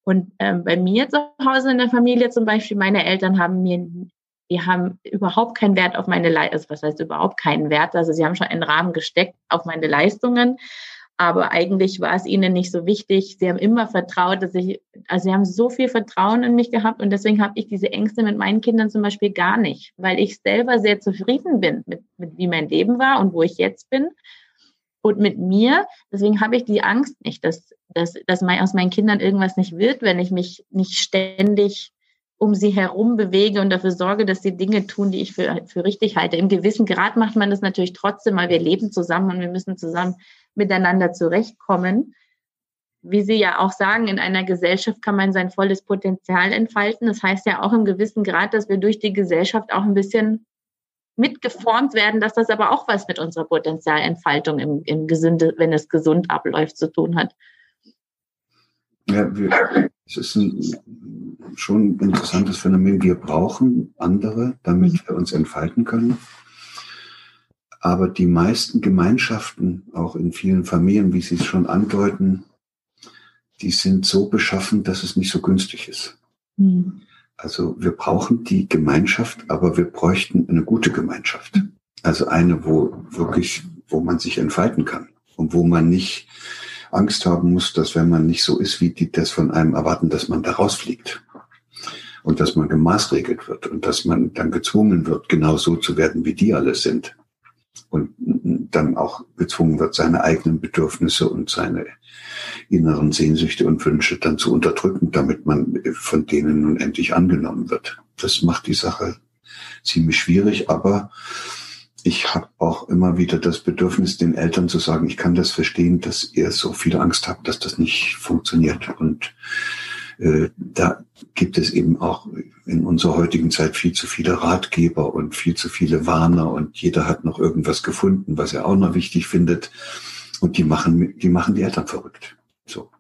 Und ähm, bei mir zu Hause in der Familie zum Beispiel, meine Eltern haben mir, die haben überhaupt keinen Wert auf meine Leistungen, also was heißt überhaupt keinen Wert, also sie haben schon einen Rahmen gesteckt auf meine Leistungen, aber eigentlich war es ihnen nicht so wichtig. Sie haben immer vertraut, dass ich, also sie haben so viel Vertrauen in mich gehabt und deswegen habe ich diese Ängste mit meinen Kindern zum Beispiel gar nicht, weil ich selber sehr zufrieden bin mit, mit wie mein Leben war und wo ich jetzt bin und mit mir. Deswegen habe ich die Angst nicht, dass, dass, dass mein, aus meinen Kindern irgendwas nicht wird, wenn ich mich nicht ständig um sie herum bewege und dafür sorge, dass sie Dinge tun, die ich für, für richtig halte. Im gewissen Grad macht man das natürlich trotzdem, weil wir leben zusammen und wir müssen zusammen miteinander zurechtkommen. Wie Sie ja auch sagen, in einer Gesellschaft kann man sein volles Potenzial entfalten. Das heißt ja auch im gewissen Grad, dass wir durch die Gesellschaft auch ein bisschen mitgeformt werden, dass das aber auch was mit unserer Potenzialentfaltung im, im Gesünde, wenn es gesund abläuft, zu tun hat. Ja, wir, es ist ein schon ein interessantes Phänomen. Wir brauchen andere, damit mhm. wir uns entfalten können. Aber die meisten Gemeinschaften, auch in vielen Familien, wie Sie es schon andeuten, die sind so beschaffen, dass es nicht so günstig ist. Mhm. Also wir brauchen die Gemeinschaft, aber wir bräuchten eine gute Gemeinschaft. Also eine, wo wirklich, wo man sich entfalten kann und wo man nicht Angst haben muss, dass wenn man nicht so ist, wie die das von einem erwarten, dass man da rausfliegt. Und dass man gemaßregelt wird und dass man dann gezwungen wird, genau so zu werden, wie die alle sind und dann auch gezwungen wird, seine eigenen Bedürfnisse und seine inneren Sehnsüchte und Wünsche dann zu unterdrücken, damit man von denen nun endlich angenommen wird. Das macht die Sache ziemlich schwierig, aber ich habe auch immer wieder das Bedürfnis, den Eltern zu sagen, ich kann das verstehen, dass ihr so viel Angst habt, dass das nicht funktioniert. Und äh, da gibt es eben auch in unserer heutigen Zeit viel zu viele Ratgeber und viel zu viele Warner und jeder hat noch irgendwas gefunden, was er auch noch wichtig findet. Und die machen, die machen die Eltern verrückt. So.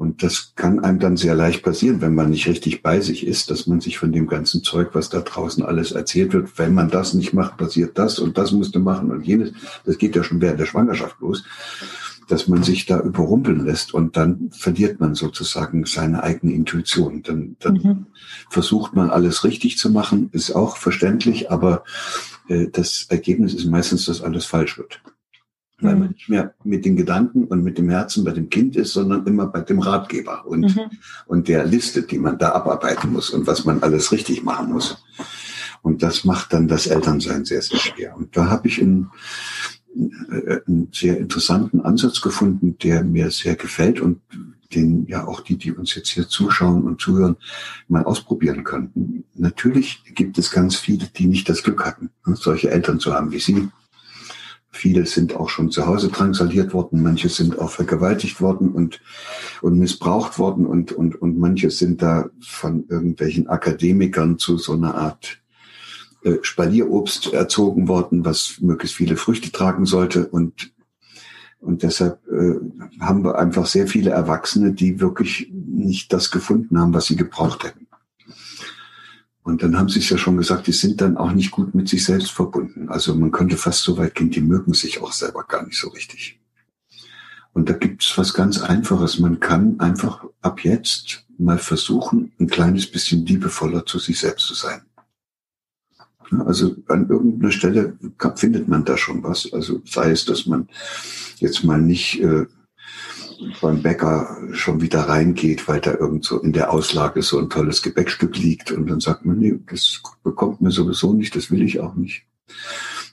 Und das kann einem dann sehr leicht passieren, wenn man nicht richtig bei sich ist, dass man sich von dem ganzen Zeug, was da draußen alles erzählt wird, wenn man das nicht macht, passiert das und das musste machen und jenes. Das geht ja schon während der Schwangerschaft los dass man sich da überrumpeln lässt und dann verliert man sozusagen seine eigene Intuition. Dann, dann mhm. versucht man alles richtig zu machen, ist auch verständlich, aber äh, das Ergebnis ist meistens, dass alles falsch wird. Weil mhm. man nicht mehr mit den Gedanken und mit dem Herzen bei dem Kind ist, sondern immer bei dem Ratgeber und, mhm. und der Liste, die man da abarbeiten muss und was man alles richtig machen muss. Und das macht dann das Elternsein sehr, sehr schwer. Und da habe ich in, äh, einen sehr interessanten Ansatz gefunden, der mir sehr gefällt und den ja auch die, die uns jetzt hier zuschauen und zuhören, mal ausprobieren könnten. Natürlich gibt es ganz viele, die nicht das Glück hatten, solche Eltern zu haben wie Sie. Viele sind auch schon zu Hause drangsaliert worden, manche sind auch vergewaltigt worden und, und missbraucht worden und, und, und manche sind da von irgendwelchen Akademikern zu so einer Art äh, Spalierobst erzogen worden, was möglichst viele Früchte tragen sollte. Und, und deshalb äh, haben wir einfach sehr viele Erwachsene, die wirklich nicht das gefunden haben, was sie gebraucht hätten. Und dann haben sie es ja schon gesagt, die sind dann auch nicht gut mit sich selbst verbunden. Also man könnte fast so weit gehen, die mögen sich auch selber gar nicht so richtig. Und da gibt es was ganz Einfaches. Man kann einfach ab jetzt mal versuchen, ein kleines bisschen liebevoller zu sich selbst zu sein. Also an irgendeiner Stelle findet man da schon was. Also sei es, dass man jetzt mal nicht äh, beim Bäcker schon wieder reingeht, weil da irgend so in der Auslage so ein tolles Gebäckstück liegt und dann sagt man, nee, das bekommt mir sowieso nicht, das will ich auch nicht.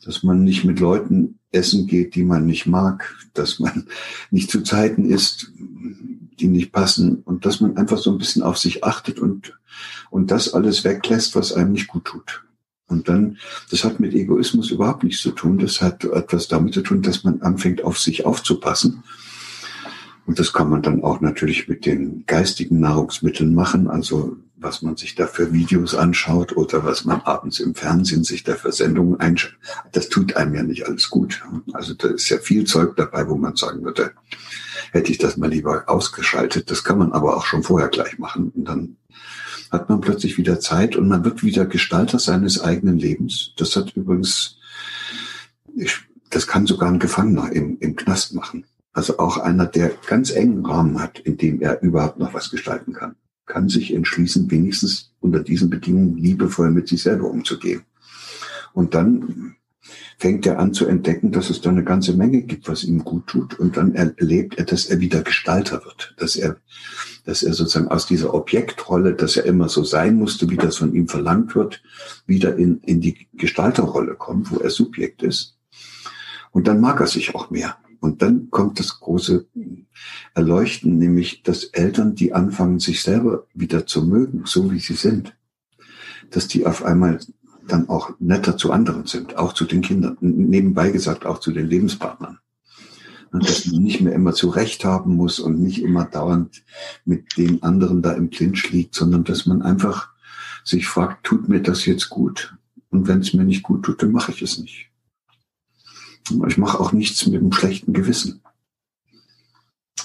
Dass man nicht mit Leuten essen geht, die man nicht mag, dass man nicht zu Zeiten isst, die nicht passen und dass man einfach so ein bisschen auf sich achtet und, und das alles weglässt, was einem nicht gut tut. Und dann, das hat mit Egoismus überhaupt nichts zu tun. Das hat etwas damit zu tun, dass man anfängt, auf sich aufzupassen. Und das kann man dann auch natürlich mit den geistigen Nahrungsmitteln machen. Also was man sich da für Videos anschaut oder was man abends im Fernsehen sich da für Sendungen einschaut. Das tut einem ja nicht alles gut. Also da ist ja viel Zeug dabei, wo man sagen würde, hätte ich das mal lieber ausgeschaltet. Das kann man aber auch schon vorher gleich machen. Und dann hat man plötzlich wieder Zeit und man wird wieder Gestalter seines eigenen Lebens. Das hat übrigens, ich, das kann sogar ein Gefangener im, im Knast machen. Also auch einer, der ganz engen Rahmen hat, in dem er überhaupt noch was gestalten kann, kann sich entschließen, wenigstens unter diesen Bedingungen liebevoll mit sich selber umzugehen. Und dann fängt er an zu entdecken, dass es da eine ganze Menge gibt, was ihm gut tut. Und dann erlebt er, dass er wieder Gestalter wird, dass er, dass er sozusagen aus dieser Objektrolle, dass er immer so sein musste, wie das von ihm verlangt wird, wieder in, in die Gestalterrolle kommt, wo er Subjekt ist. Und dann mag er sich auch mehr. Und dann kommt das große Erleuchten, nämlich dass Eltern, die anfangen, sich selber wieder zu mögen, so wie sie sind, dass die auf einmal dann auch netter zu anderen sind, auch zu den Kindern, nebenbei gesagt auch zu den Lebenspartnern. Und dass man nicht mehr immer zu Recht haben muss und nicht immer dauernd mit den anderen da im Clinch liegt, sondern dass man einfach sich fragt, tut mir das jetzt gut? Und wenn es mir nicht gut tut, dann mache ich es nicht. Ich mache auch nichts mit einem schlechten Gewissen.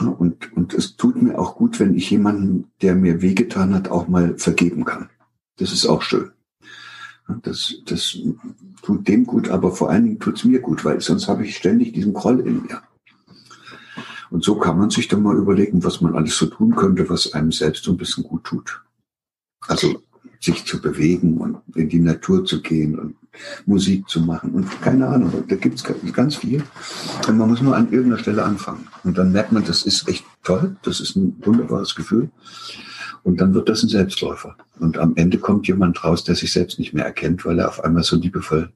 Und, und es tut mir auch gut, wenn ich jemanden, der mir wehgetan hat, auch mal vergeben kann. Das ist auch schön. Das, das tut dem gut, aber vor allen Dingen tut es mir gut, weil sonst habe ich ständig diesen Groll in mir. Und so kann man sich dann mal überlegen, was man alles so tun könnte, was einem selbst so ein bisschen gut tut. Also sich zu bewegen und in die Natur zu gehen und Musik zu machen und keine Ahnung, da gibt es ganz viel. Und man muss nur an irgendeiner Stelle anfangen. Und dann merkt man, das ist echt toll, das ist ein wunderbares Gefühl. Und dann wird das ein Selbstläufer. Und am Ende kommt jemand raus, der sich selbst nicht mehr erkennt, weil er auf einmal so liebevoll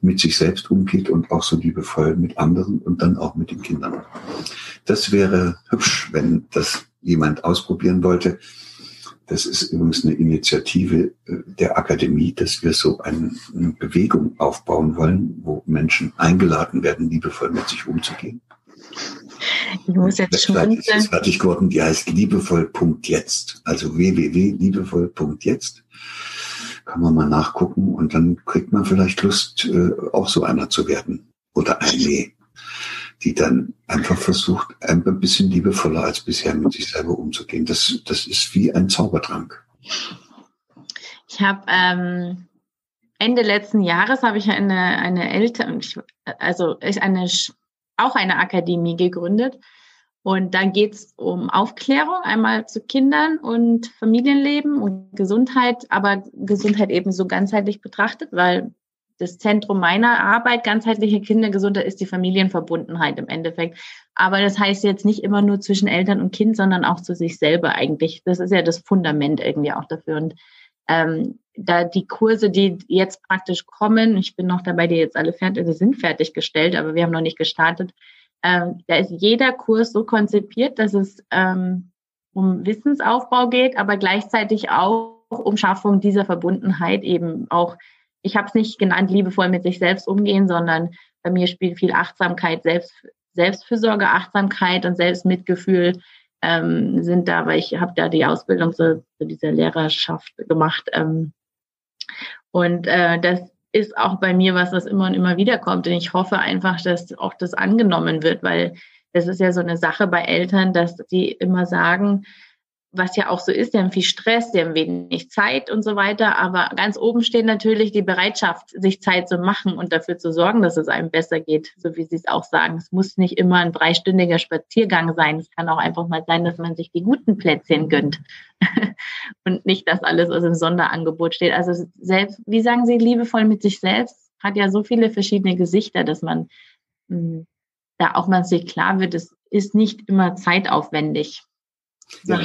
mit sich selbst umgeht und auch so liebevoll mit anderen und dann auch mit den Kindern. Das wäre hübsch, wenn das jemand ausprobieren wollte. Das ist übrigens eine Initiative äh, der Akademie, dass wir so eine, Bewegung aufbauen wollen, wo Menschen eingeladen werden, liebevoll mit sich umzugehen. Ich muss jetzt schon. Die ist fertig geworden, die heißt liebevoll.jetzt. Also www.liebevoll.jetzt. Kann man mal nachgucken und dann kriegt man vielleicht Lust, äh, auch so einer zu werden. Oder eine die dann einfach versucht, ein bisschen liebevoller als bisher mit sich selber umzugehen. Das, das ist wie ein Zaubertrank. Ich habe ähm, Ende letzten Jahres habe ich eine, eine Eltern, also eine, auch eine Akademie gegründet. Und da geht es um Aufklärung, einmal zu Kindern und Familienleben und Gesundheit, aber Gesundheit eben so ganzheitlich betrachtet, weil das Zentrum meiner Arbeit, ganzheitliche Kindergesundheit, ist die Familienverbundenheit im Endeffekt. Aber das heißt jetzt nicht immer nur zwischen Eltern und Kind, sondern auch zu sich selber eigentlich. Das ist ja das Fundament irgendwie auch dafür. Und ähm, da die Kurse, die jetzt praktisch kommen, ich bin noch dabei, die jetzt alle fertig, die sind fertiggestellt, aber wir haben noch nicht gestartet. Ähm, da ist jeder Kurs so konzipiert, dass es ähm, um Wissensaufbau geht, aber gleichzeitig auch um Schaffung dieser Verbundenheit eben auch ich habe es nicht genannt, liebevoll mit sich selbst umgehen, sondern bei mir spielt viel Achtsamkeit, Selbst, Selbstfürsorge, Achtsamkeit und Selbstmitgefühl ähm, sind da, weil ich habe da die Ausbildung zu, zu dieser Lehrerschaft gemacht. Ähm, und äh, das ist auch bei mir was, was immer und immer wieder kommt. Und ich hoffe einfach, dass auch das angenommen wird, weil das ist ja so eine Sache bei Eltern, dass die immer sagen, was ja auch so ist, die haben viel Stress, die haben wenig Zeit und so weiter. Aber ganz oben steht natürlich die Bereitschaft, sich Zeit zu machen und dafür zu sorgen, dass es einem besser geht, so wie Sie es auch sagen. Es muss nicht immer ein dreistündiger Spaziergang sein. Es kann auch einfach mal sein, dass man sich die guten Plätzchen gönnt und nicht, dass alles aus dem Sonderangebot steht. Also selbst, wie sagen Sie, liebevoll mit sich selbst, hat ja so viele verschiedene Gesichter, dass man hm, da auch mal sich klar wird, es ist nicht immer zeitaufwendig ja,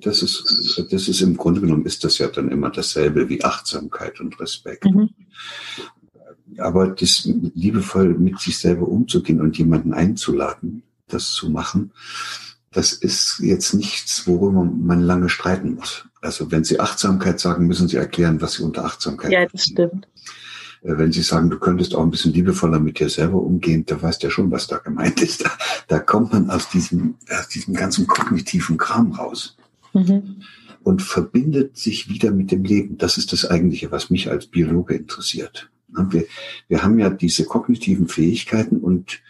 das ist, das ist im Grunde genommen ist das ja dann immer dasselbe wie Achtsamkeit und Respekt. Mhm. Aber das liebevoll mit sich selber umzugehen und jemanden einzuladen, das zu machen, das ist jetzt nichts, worüber man lange streiten muss. Also wenn Sie Achtsamkeit sagen, müssen Sie erklären, was Sie unter Achtsamkeit Ja, das stimmt. Äh, wenn Sie sagen, du könntest auch ein bisschen liebevoller mit dir selber umgehen, da weißt ja schon, was da gemeint ist. Da, da kommt man aus diesem, aus diesem ganzen kognitiven Kram raus. Mhm. Und verbindet sich wieder mit dem Leben. Das ist das Eigentliche, was mich als Biologe interessiert. Wir, wir haben ja diese kognitiven Fähigkeiten und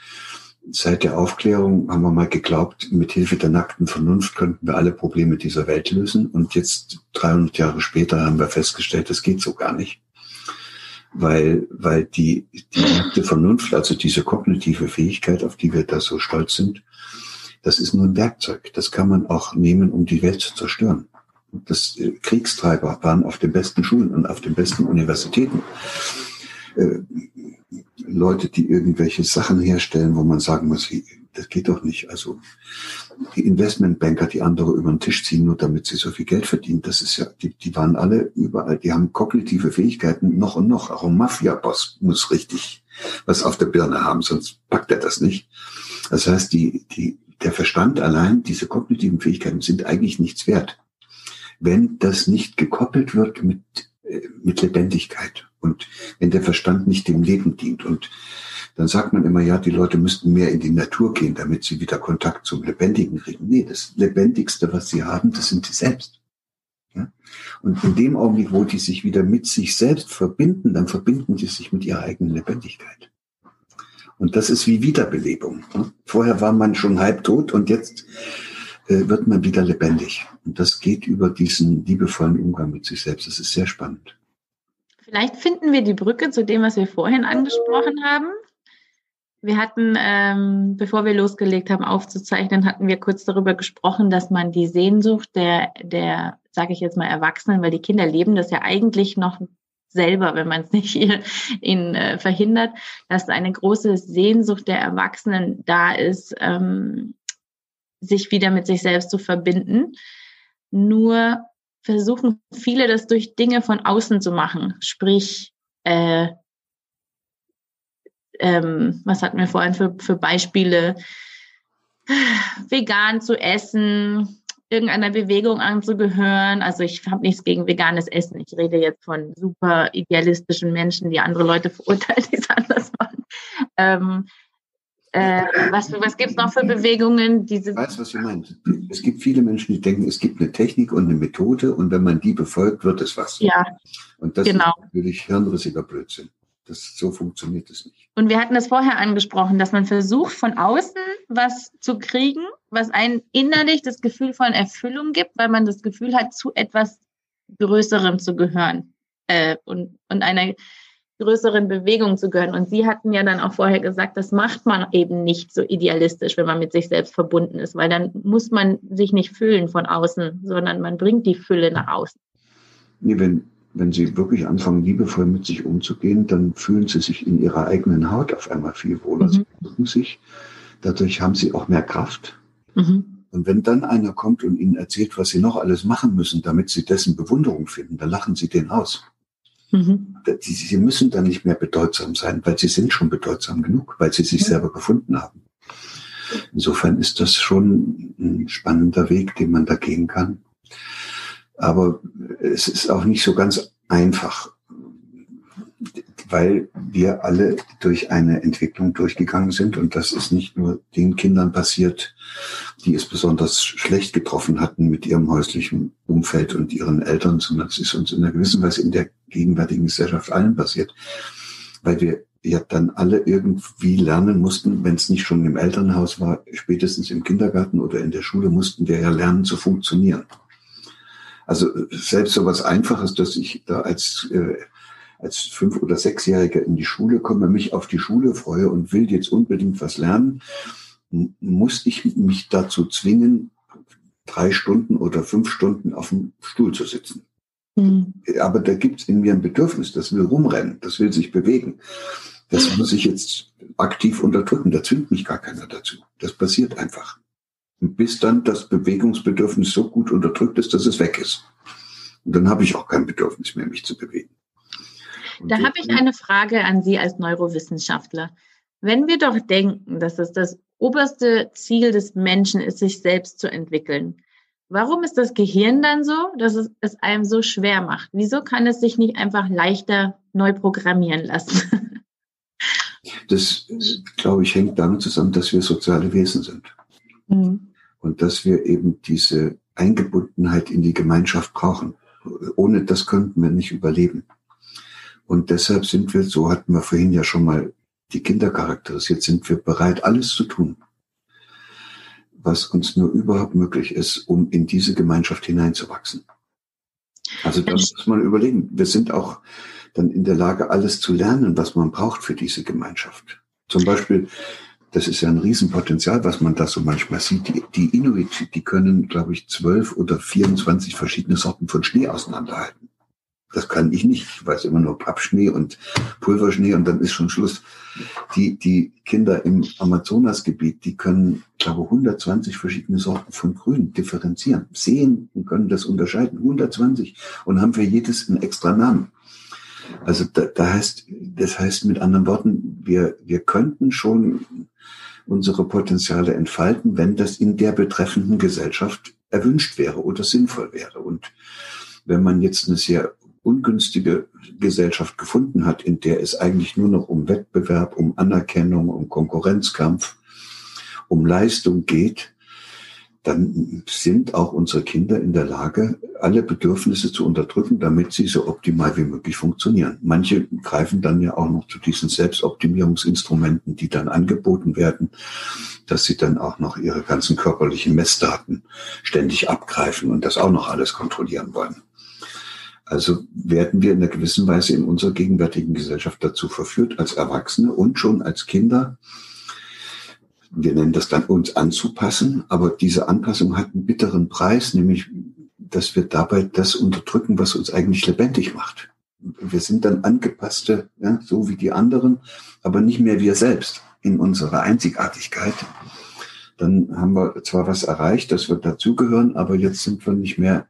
seit der Aufklärung haben wir mal geglaubt, mit Hilfe der nackten Vernunft könnten wir alle Probleme dieser Welt lösen. Und jetzt 300 Jahre später haben wir festgestellt, das geht so gar nicht. Weil, weil die, die nackte Vernunft, also diese kognitive Fähigkeit, auf die wir da so stolz sind, das ist nur ein Werkzeug. Das kann man auch nehmen, um die Welt zu zerstören. Das äh, Kriegstreiber waren auf den besten Schulen und auf den besten Universitäten. Äh, Leute, die irgendwelche Sachen herstellen, wo man sagen muss, das geht doch nicht. Also die Investmentbanker, die andere über den Tisch ziehen, nur damit sie so viel Geld verdienen, das ist ja, die, die waren alle überall, die haben kognitive Fähigkeiten noch und noch. Auch ein Mafia-Boss muss richtig was auf der Birne haben, sonst packt er das nicht. Das heißt, die, die, der Verstand allein, diese kognitiven Fähigkeiten sind eigentlich nichts wert, wenn das nicht gekoppelt wird mit, äh, mit Lebendigkeit und wenn der Verstand nicht dem Leben dient. Und dann sagt man immer, ja, die Leute müssten mehr in die Natur gehen, damit sie wieder Kontakt zum Lebendigen kriegen. Nee, das Lebendigste, was sie haben, das sind sie selbst. Ja? Und in dem Augenblick, wo die sich wieder mit sich selbst verbinden, dann verbinden sie sich mit ihrer eigenen Lebendigkeit. Und das ist wie Wiederbelebung. Ne? Vorher war man schon halbtot und jetzt äh, wird man wieder lebendig. Und das geht über diesen liebevollen Umgang mit sich selbst. Das ist sehr spannend. Vielleicht finden wir die Brücke zu dem, was wir vorhin angesprochen haben. Wir hatten, ähm, bevor wir losgelegt haben, aufzuzeichnen, hatten wir kurz darüber gesprochen, dass man die Sehnsucht der, der, sage ich jetzt mal, Erwachsenen, weil die Kinder leben das ja eigentlich noch selber, wenn man es nicht ihnen äh, verhindert, dass eine große Sehnsucht der Erwachsenen da ist, ähm, sich wieder mit sich selbst zu verbinden. Nur versuchen viele das durch Dinge von außen zu machen. Sprich, äh, ähm, was hatten wir vorhin für, für Beispiele? Vegan zu essen, irgendeiner Bewegung anzugehören. Also ich habe nichts gegen veganes Essen. Ich rede jetzt von super idealistischen Menschen, die andere Leute verurteilen, die es anders machen. Ähm, äh, was was gibt es noch für Bewegungen? Diese ich weiß, was du meinst. Es gibt viele Menschen, die denken, es gibt eine Technik und eine Methode und wenn man die befolgt, wird es was. Ja. Und das genau. ist natürlich hirnrissiger Blödsinn. Das, so funktioniert es nicht. Und wir hatten das vorher angesprochen, dass man versucht, von außen was zu kriegen, was einen innerlich das Gefühl von Erfüllung gibt, weil man das Gefühl hat, zu etwas Größerem zu gehören äh, und, und einer größeren Bewegung zu gehören. Und Sie hatten ja dann auch vorher gesagt, das macht man eben nicht so idealistisch, wenn man mit sich selbst verbunden ist, weil dann muss man sich nicht füllen von außen, sondern man bringt die Fülle nach außen. Nee, wenn, wenn Sie wirklich anfangen, liebevoll mit sich umzugehen, dann fühlen Sie sich in Ihrer eigenen Haut auf einmal viel wohler. Mhm. Sie sich. Dadurch haben Sie auch mehr Kraft. Mhm. Und wenn dann einer kommt und Ihnen erzählt, was Sie noch alles machen müssen, damit Sie dessen Bewunderung finden, dann lachen Sie den aus. Mhm. Sie müssen dann nicht mehr bedeutsam sein, weil sie sind schon bedeutsam genug, weil sie sich selber gefunden haben. Insofern ist das schon ein spannender Weg, den man da gehen kann. Aber es ist auch nicht so ganz einfach weil wir alle durch eine Entwicklung durchgegangen sind. Und das ist nicht nur den Kindern passiert, die es besonders schlecht getroffen hatten mit ihrem häuslichen Umfeld und ihren Eltern, sondern es ist uns in einer gewissen Weise in der gegenwärtigen Gesellschaft allen passiert, weil wir ja dann alle irgendwie lernen mussten, wenn es nicht schon im Elternhaus war, spätestens im Kindergarten oder in der Schule mussten wir ja lernen zu funktionieren. Also selbst so was Einfaches, dass ich da als äh, als Fünf- oder Sechsjähriger in die Schule komme, mich auf die Schule freue und will jetzt unbedingt was lernen, muss ich mich dazu zwingen, drei Stunden oder fünf Stunden auf dem Stuhl zu sitzen. Mhm. Aber da gibt's in mir ein Bedürfnis, das will rumrennen, das will sich bewegen. Das muss ich jetzt aktiv unterdrücken. Da zwingt mich gar keiner dazu. Das passiert einfach. Bis dann das Bewegungsbedürfnis so gut unterdrückt ist, dass es weg ist. Und dann habe ich auch kein Bedürfnis mehr, mich zu bewegen. Da habe ich eine Frage an Sie als Neurowissenschaftler. Wenn wir doch denken, dass es das oberste Ziel des Menschen ist, sich selbst zu entwickeln, warum ist das Gehirn dann so, dass es es einem so schwer macht? Wieso kann es sich nicht einfach leichter neu programmieren lassen? Das, glaube ich, hängt damit zusammen, dass wir soziale Wesen sind. Mhm. Und dass wir eben diese Eingebundenheit in die Gemeinschaft brauchen. Ohne das könnten wir nicht überleben. Und deshalb sind wir, so hatten wir vorhin ja schon mal die Kinder charakterisiert, sind wir bereit, alles zu tun, was uns nur überhaupt möglich ist, um in diese Gemeinschaft hineinzuwachsen. Also da muss man überlegen. Wir sind auch dann in der Lage, alles zu lernen, was man braucht für diese Gemeinschaft. Zum Beispiel, das ist ja ein Riesenpotenzial, was man da so manchmal sieht. Die, die Inuit, die können, glaube ich, zwölf oder 24 verschiedene Sorten von Schnee auseinanderhalten. Das kann ich nicht. Ich weiß immer nur Pappschnee und Pulverschnee und dann ist schon Schluss. Die, die Kinder im Amazonasgebiet, die können, glaube 120 verschiedene Sorten von Grün differenzieren, sehen und können das unterscheiden. 120 und haben für jedes einen extra Namen. Also da, da heißt, das heißt mit anderen Worten, wir, wir könnten schon unsere Potenziale entfalten, wenn das in der betreffenden Gesellschaft erwünscht wäre oder sinnvoll wäre. Und wenn man jetzt eine sehr ungünstige Gesellschaft gefunden hat, in der es eigentlich nur noch um Wettbewerb, um Anerkennung, um Konkurrenzkampf, um Leistung geht, dann sind auch unsere Kinder in der Lage, alle Bedürfnisse zu unterdrücken, damit sie so optimal wie möglich funktionieren. Manche greifen dann ja auch noch zu diesen Selbstoptimierungsinstrumenten, die dann angeboten werden, dass sie dann auch noch ihre ganzen körperlichen Messdaten ständig abgreifen und das auch noch alles kontrollieren wollen. Also werden wir in einer gewissen Weise in unserer gegenwärtigen Gesellschaft dazu verführt, als Erwachsene und schon als Kinder, wir nennen das dann uns anzupassen, aber diese Anpassung hat einen bitteren Preis, nämlich, dass wir dabei das unterdrücken, was uns eigentlich lebendig macht. Wir sind dann angepasste, ja, so wie die anderen, aber nicht mehr wir selbst in unserer Einzigartigkeit. Dann haben wir zwar was erreicht, dass wir dazugehören, aber jetzt sind wir nicht mehr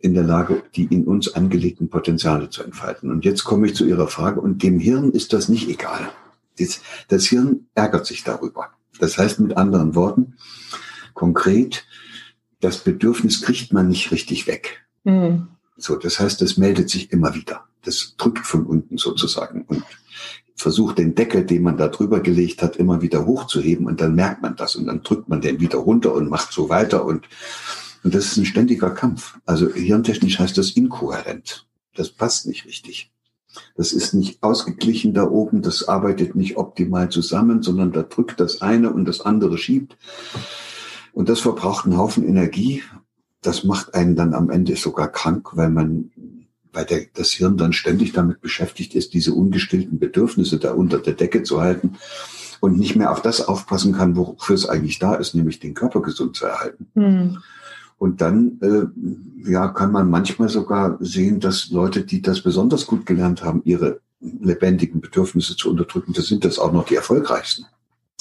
in der Lage, die in uns angelegten Potenziale zu entfalten. Und jetzt komme ich zu Ihrer Frage. Und dem Hirn ist das nicht egal. Das, das Hirn ärgert sich darüber. Das heißt mit anderen Worten, konkret, das Bedürfnis kriegt man nicht richtig weg. Mhm. So, das heißt, das meldet sich immer wieder. Das drückt von unten sozusagen und versucht den Deckel, den man da drüber gelegt hat, immer wieder hochzuheben und dann merkt man das und dann drückt man den wieder runter und macht so weiter und und das ist ein ständiger Kampf. Also hirntechnisch heißt das inkohärent. Das passt nicht richtig. Das ist nicht ausgeglichen da oben, das arbeitet nicht optimal zusammen, sondern da drückt das eine und das andere schiebt. Und das verbraucht einen Haufen Energie. Das macht einen dann am Ende sogar krank, weil man, weil der, das Hirn dann ständig damit beschäftigt ist, diese ungestillten Bedürfnisse da unter der Decke zu halten und nicht mehr auf das aufpassen kann, wofür es eigentlich da ist, nämlich den Körper gesund zu erhalten. Mhm. Und dann äh, ja, kann man manchmal sogar sehen, dass Leute, die das besonders gut gelernt haben, ihre lebendigen Bedürfnisse zu unterdrücken, das sind das auch noch die erfolgreichsten.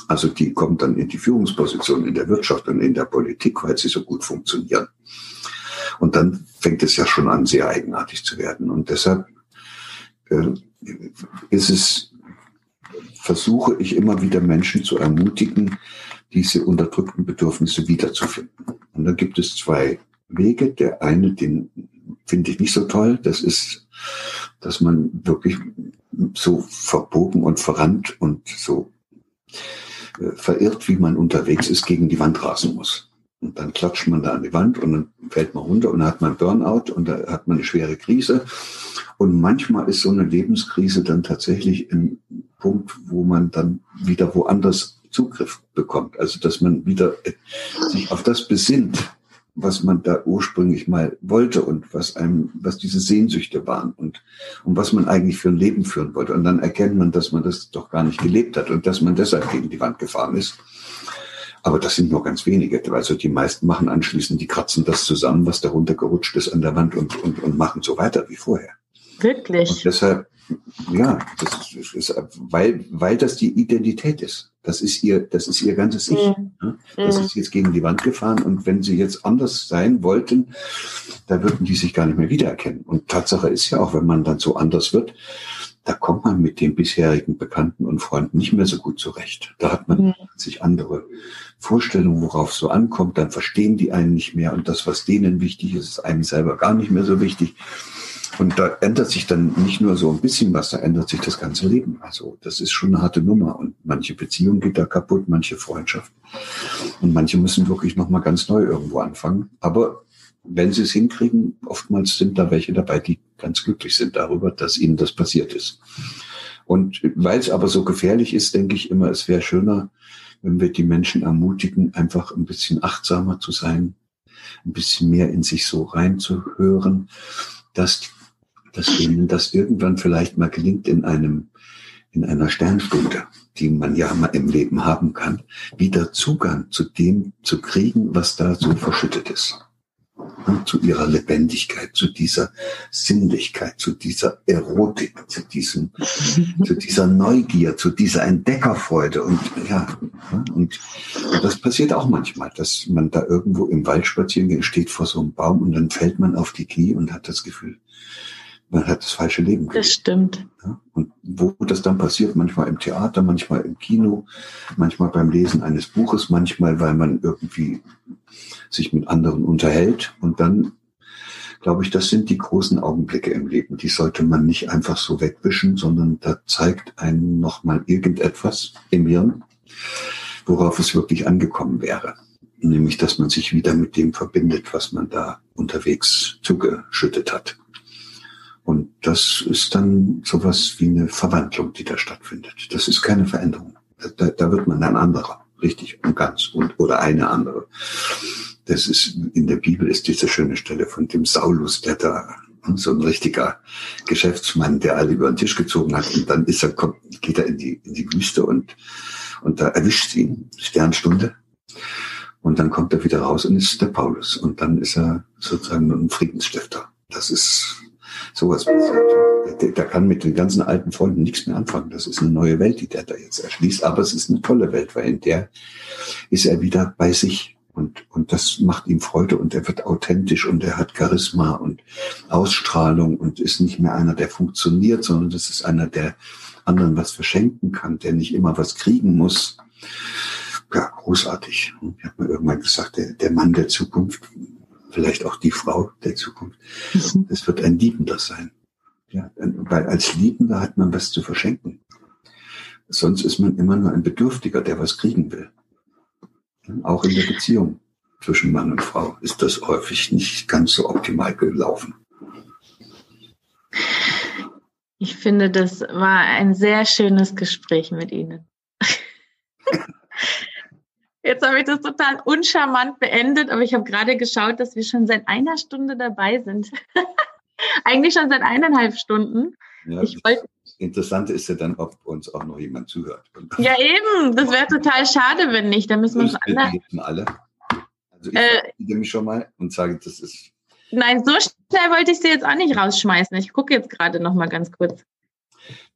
Also die kommen dann in die Führungsposition in der Wirtschaft und in der Politik, weil sie so gut funktionieren. Und dann fängt es ja schon an, sehr eigenartig zu werden. Und deshalb äh, ist es, versuche ich immer wieder Menschen zu ermutigen, diese unterdrückten Bedürfnisse wiederzufinden. Dann gibt es zwei Wege. Der eine, den finde ich nicht so toll, das ist, dass man wirklich so verbogen und verrannt und so äh, verirrt, wie man unterwegs ist, gegen die Wand rasen muss. Und dann klatscht man da an die Wand und dann fällt man runter und dann hat man Burnout und da hat man eine schwere Krise. Und manchmal ist so eine Lebenskrise dann tatsächlich ein Punkt, wo man dann wieder woanders Zugriff bekommt. Also dass man wieder sich auf das besinnt, was man da ursprünglich mal wollte und was einem, was diese Sehnsüchte waren und, und was man eigentlich für ein Leben führen wollte. Und dann erkennt man, dass man das doch gar nicht gelebt hat und dass man deshalb gegen die Wand gefahren ist. Aber das sind nur ganz wenige. Also die meisten machen anschließend, die kratzen das zusammen, was da runtergerutscht ist an der Wand und, und, und machen so weiter wie vorher. Wirklich? Und deshalb, ja, das ist, weil, weil das die Identität ist. Das ist ihr, das ist ihr ganzes Ich. Mhm. Ne? Das mhm. ist jetzt gegen die Wand gefahren und wenn sie jetzt anders sein wollten, da würden die sich gar nicht mehr wiedererkennen. Und Tatsache ist ja auch, wenn man dann so anders wird, da kommt man mit den bisherigen Bekannten und Freunden nicht mehr so gut zurecht. Da hat man mhm. sich andere Vorstellungen, worauf es so ankommt, dann verstehen die einen nicht mehr und das, was denen wichtig ist, ist einem selber gar nicht mehr so wichtig. Und da ändert sich dann nicht nur so ein bisschen was, da ändert sich das ganze Leben. Also das ist schon eine harte Nummer. Und manche Beziehungen geht da kaputt, manche Freundschaft. Und manche müssen wirklich nochmal ganz neu irgendwo anfangen. Aber wenn sie es hinkriegen, oftmals sind da welche dabei, die ganz glücklich sind darüber, dass ihnen das passiert ist. Und weil es aber so gefährlich ist, denke ich immer, es wäre schöner, wenn wir die Menschen ermutigen, einfach ein bisschen achtsamer zu sein, ein bisschen mehr in sich so reinzuhören, dass, dass ihnen das irgendwann vielleicht mal gelingt in einem, in einer Sternstunde, die man ja mal im Leben haben kann, wieder Zugang zu dem zu kriegen, was da so verschüttet ist. Zu ihrer Lebendigkeit, zu dieser Sinnlichkeit, zu dieser Erotik, zu diesem, zu dieser Neugier, zu dieser Entdeckerfreude und ja, und das passiert auch manchmal, dass man da irgendwo im Wald spazieren geht, steht vor so einem Baum und dann fällt man auf die Knie und hat das Gefühl, man hat das falsche Leben. Gelebt. Das stimmt. Ja, und wo das dann passiert, manchmal im Theater, manchmal im Kino, manchmal beim Lesen eines Buches, manchmal, weil man irgendwie sich mit anderen unterhält. Und dann, glaube ich, das sind die großen Augenblicke im Leben. Die sollte man nicht einfach so wegwischen, sondern da zeigt einem nochmal irgendetwas im Hirn, worauf es wirklich angekommen wäre. Nämlich, dass man sich wieder mit dem verbindet, was man da unterwegs zugeschüttet hat. Und das ist dann sowas wie eine Verwandlung, die da stattfindet. Das ist keine Veränderung. Da, da wird man ein anderer, richtig und ganz und oder eine andere. Das ist, in der Bibel ist diese schöne Stelle von dem Saulus, der da so ein richtiger Geschäftsmann, der alle über den Tisch gezogen hat. Und dann ist er, kommt, geht er in die, in die Wüste und, und da erwischt ihn, Sternstunde. Und dann kommt er wieder raus und ist der Paulus. Und dann ist er sozusagen ein Friedensstifter. Das ist sowas passiert. Der, der kann mit den ganzen alten Freunden nichts mehr anfangen. Das ist eine neue Welt, die der da jetzt erschließt. Aber es ist eine tolle Welt, weil in der ist er wieder bei sich. Und, und das macht ihm Freude und er wird authentisch und er hat Charisma und Ausstrahlung und ist nicht mehr einer, der funktioniert, sondern das ist einer, der anderen was verschenken kann, der nicht immer was kriegen muss. Ja, großartig. Ich habe mir irgendwann gesagt, der, der Mann der Zukunft, vielleicht auch die Frau der Zukunft, mhm. es wird ein Liebender sein. Ja, weil als Liebender hat man was zu verschenken. Sonst ist man immer nur ein Bedürftiger, der was kriegen will. Auch in der Beziehung zwischen Mann und Frau ist das häufig nicht ganz so optimal gelaufen. Ich finde, das war ein sehr schönes Gespräch mit Ihnen. Jetzt habe ich das total uncharmant beendet, aber ich habe gerade geschaut, dass wir schon seit einer Stunde dabei sind. Eigentlich schon seit eineinhalb Stunden. Ja, ich wollte Interessante ist ja dann, ob uns auch noch jemand zuhört. Ja, eben. Das wäre total schade, wenn nicht. Da müssen wir uns alle. alle. Also ich äh, mich schon mal und sage, das ist. Nein, so schnell wollte ich sie jetzt auch nicht rausschmeißen. Ich gucke jetzt gerade noch mal ganz kurz.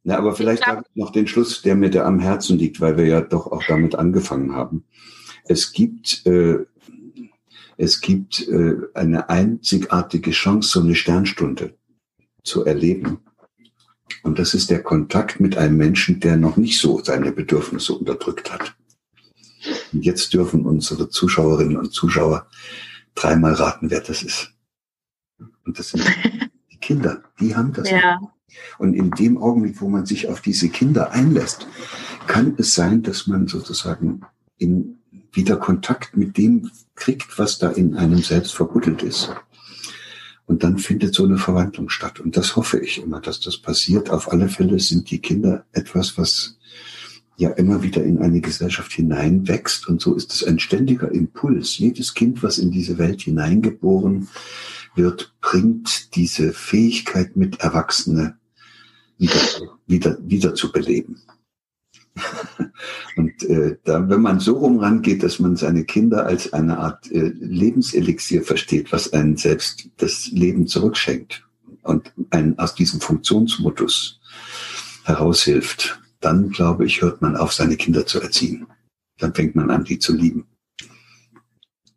Na, aber vielleicht ich noch den Schluss, der mir da am Herzen liegt, weil wir ja doch auch damit angefangen haben. Es gibt, äh, es gibt äh, eine einzigartige Chance, so eine Sternstunde zu erleben. Und das ist der Kontakt mit einem Menschen, der noch nicht so seine Bedürfnisse unterdrückt hat. Und jetzt dürfen unsere Zuschauerinnen und Zuschauer dreimal raten, wer das ist. Und das sind die Kinder, die haben das. Ja. Und in dem Augenblick, wo man sich auf diese Kinder einlässt, kann es sein, dass man sozusagen in wieder Kontakt mit dem kriegt, was da in einem selbst verbuddelt ist. Und dann findet so eine Verwandlung statt. Und das hoffe ich immer, dass das passiert. Auf alle Fälle sind die Kinder etwas, was ja immer wieder in eine Gesellschaft hineinwächst. Und so ist es ein ständiger Impuls. Jedes Kind, was in diese Welt hineingeboren wird, bringt diese Fähigkeit mit, Erwachsene wieder, wieder, wieder zu beleben. Und äh, da, wenn man so rum rangeht, dass man seine Kinder als eine Art äh, Lebenselixier versteht, was einen selbst das Leben zurückschenkt und einen aus diesem Funktionsmodus heraushilft, dann glaube ich, hört man auf, seine Kinder zu erziehen. Dann fängt man an, die zu lieben.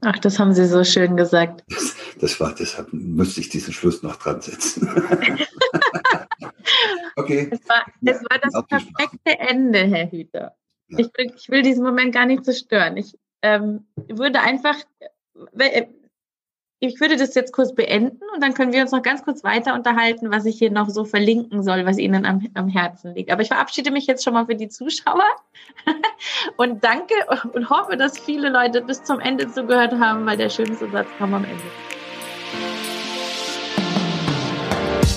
Ach, das haben Sie so schön gesagt. Das, das war, deshalb musste ich diesen Schluss noch dran setzen. okay. Es war, es war das perfekte Ende, Herr Hüter. Ja. Ich, will, ich will diesen Moment gar nicht zerstören. Ich ähm, würde einfach, äh, ich würde das jetzt kurz beenden und dann können wir uns noch ganz kurz weiter unterhalten, was ich hier noch so verlinken soll, was Ihnen am, am Herzen liegt. Aber ich verabschiede mich jetzt schon mal für die Zuschauer und danke und hoffe, dass viele Leute bis zum Ende zugehört haben, weil der schönste Satz kam am Ende.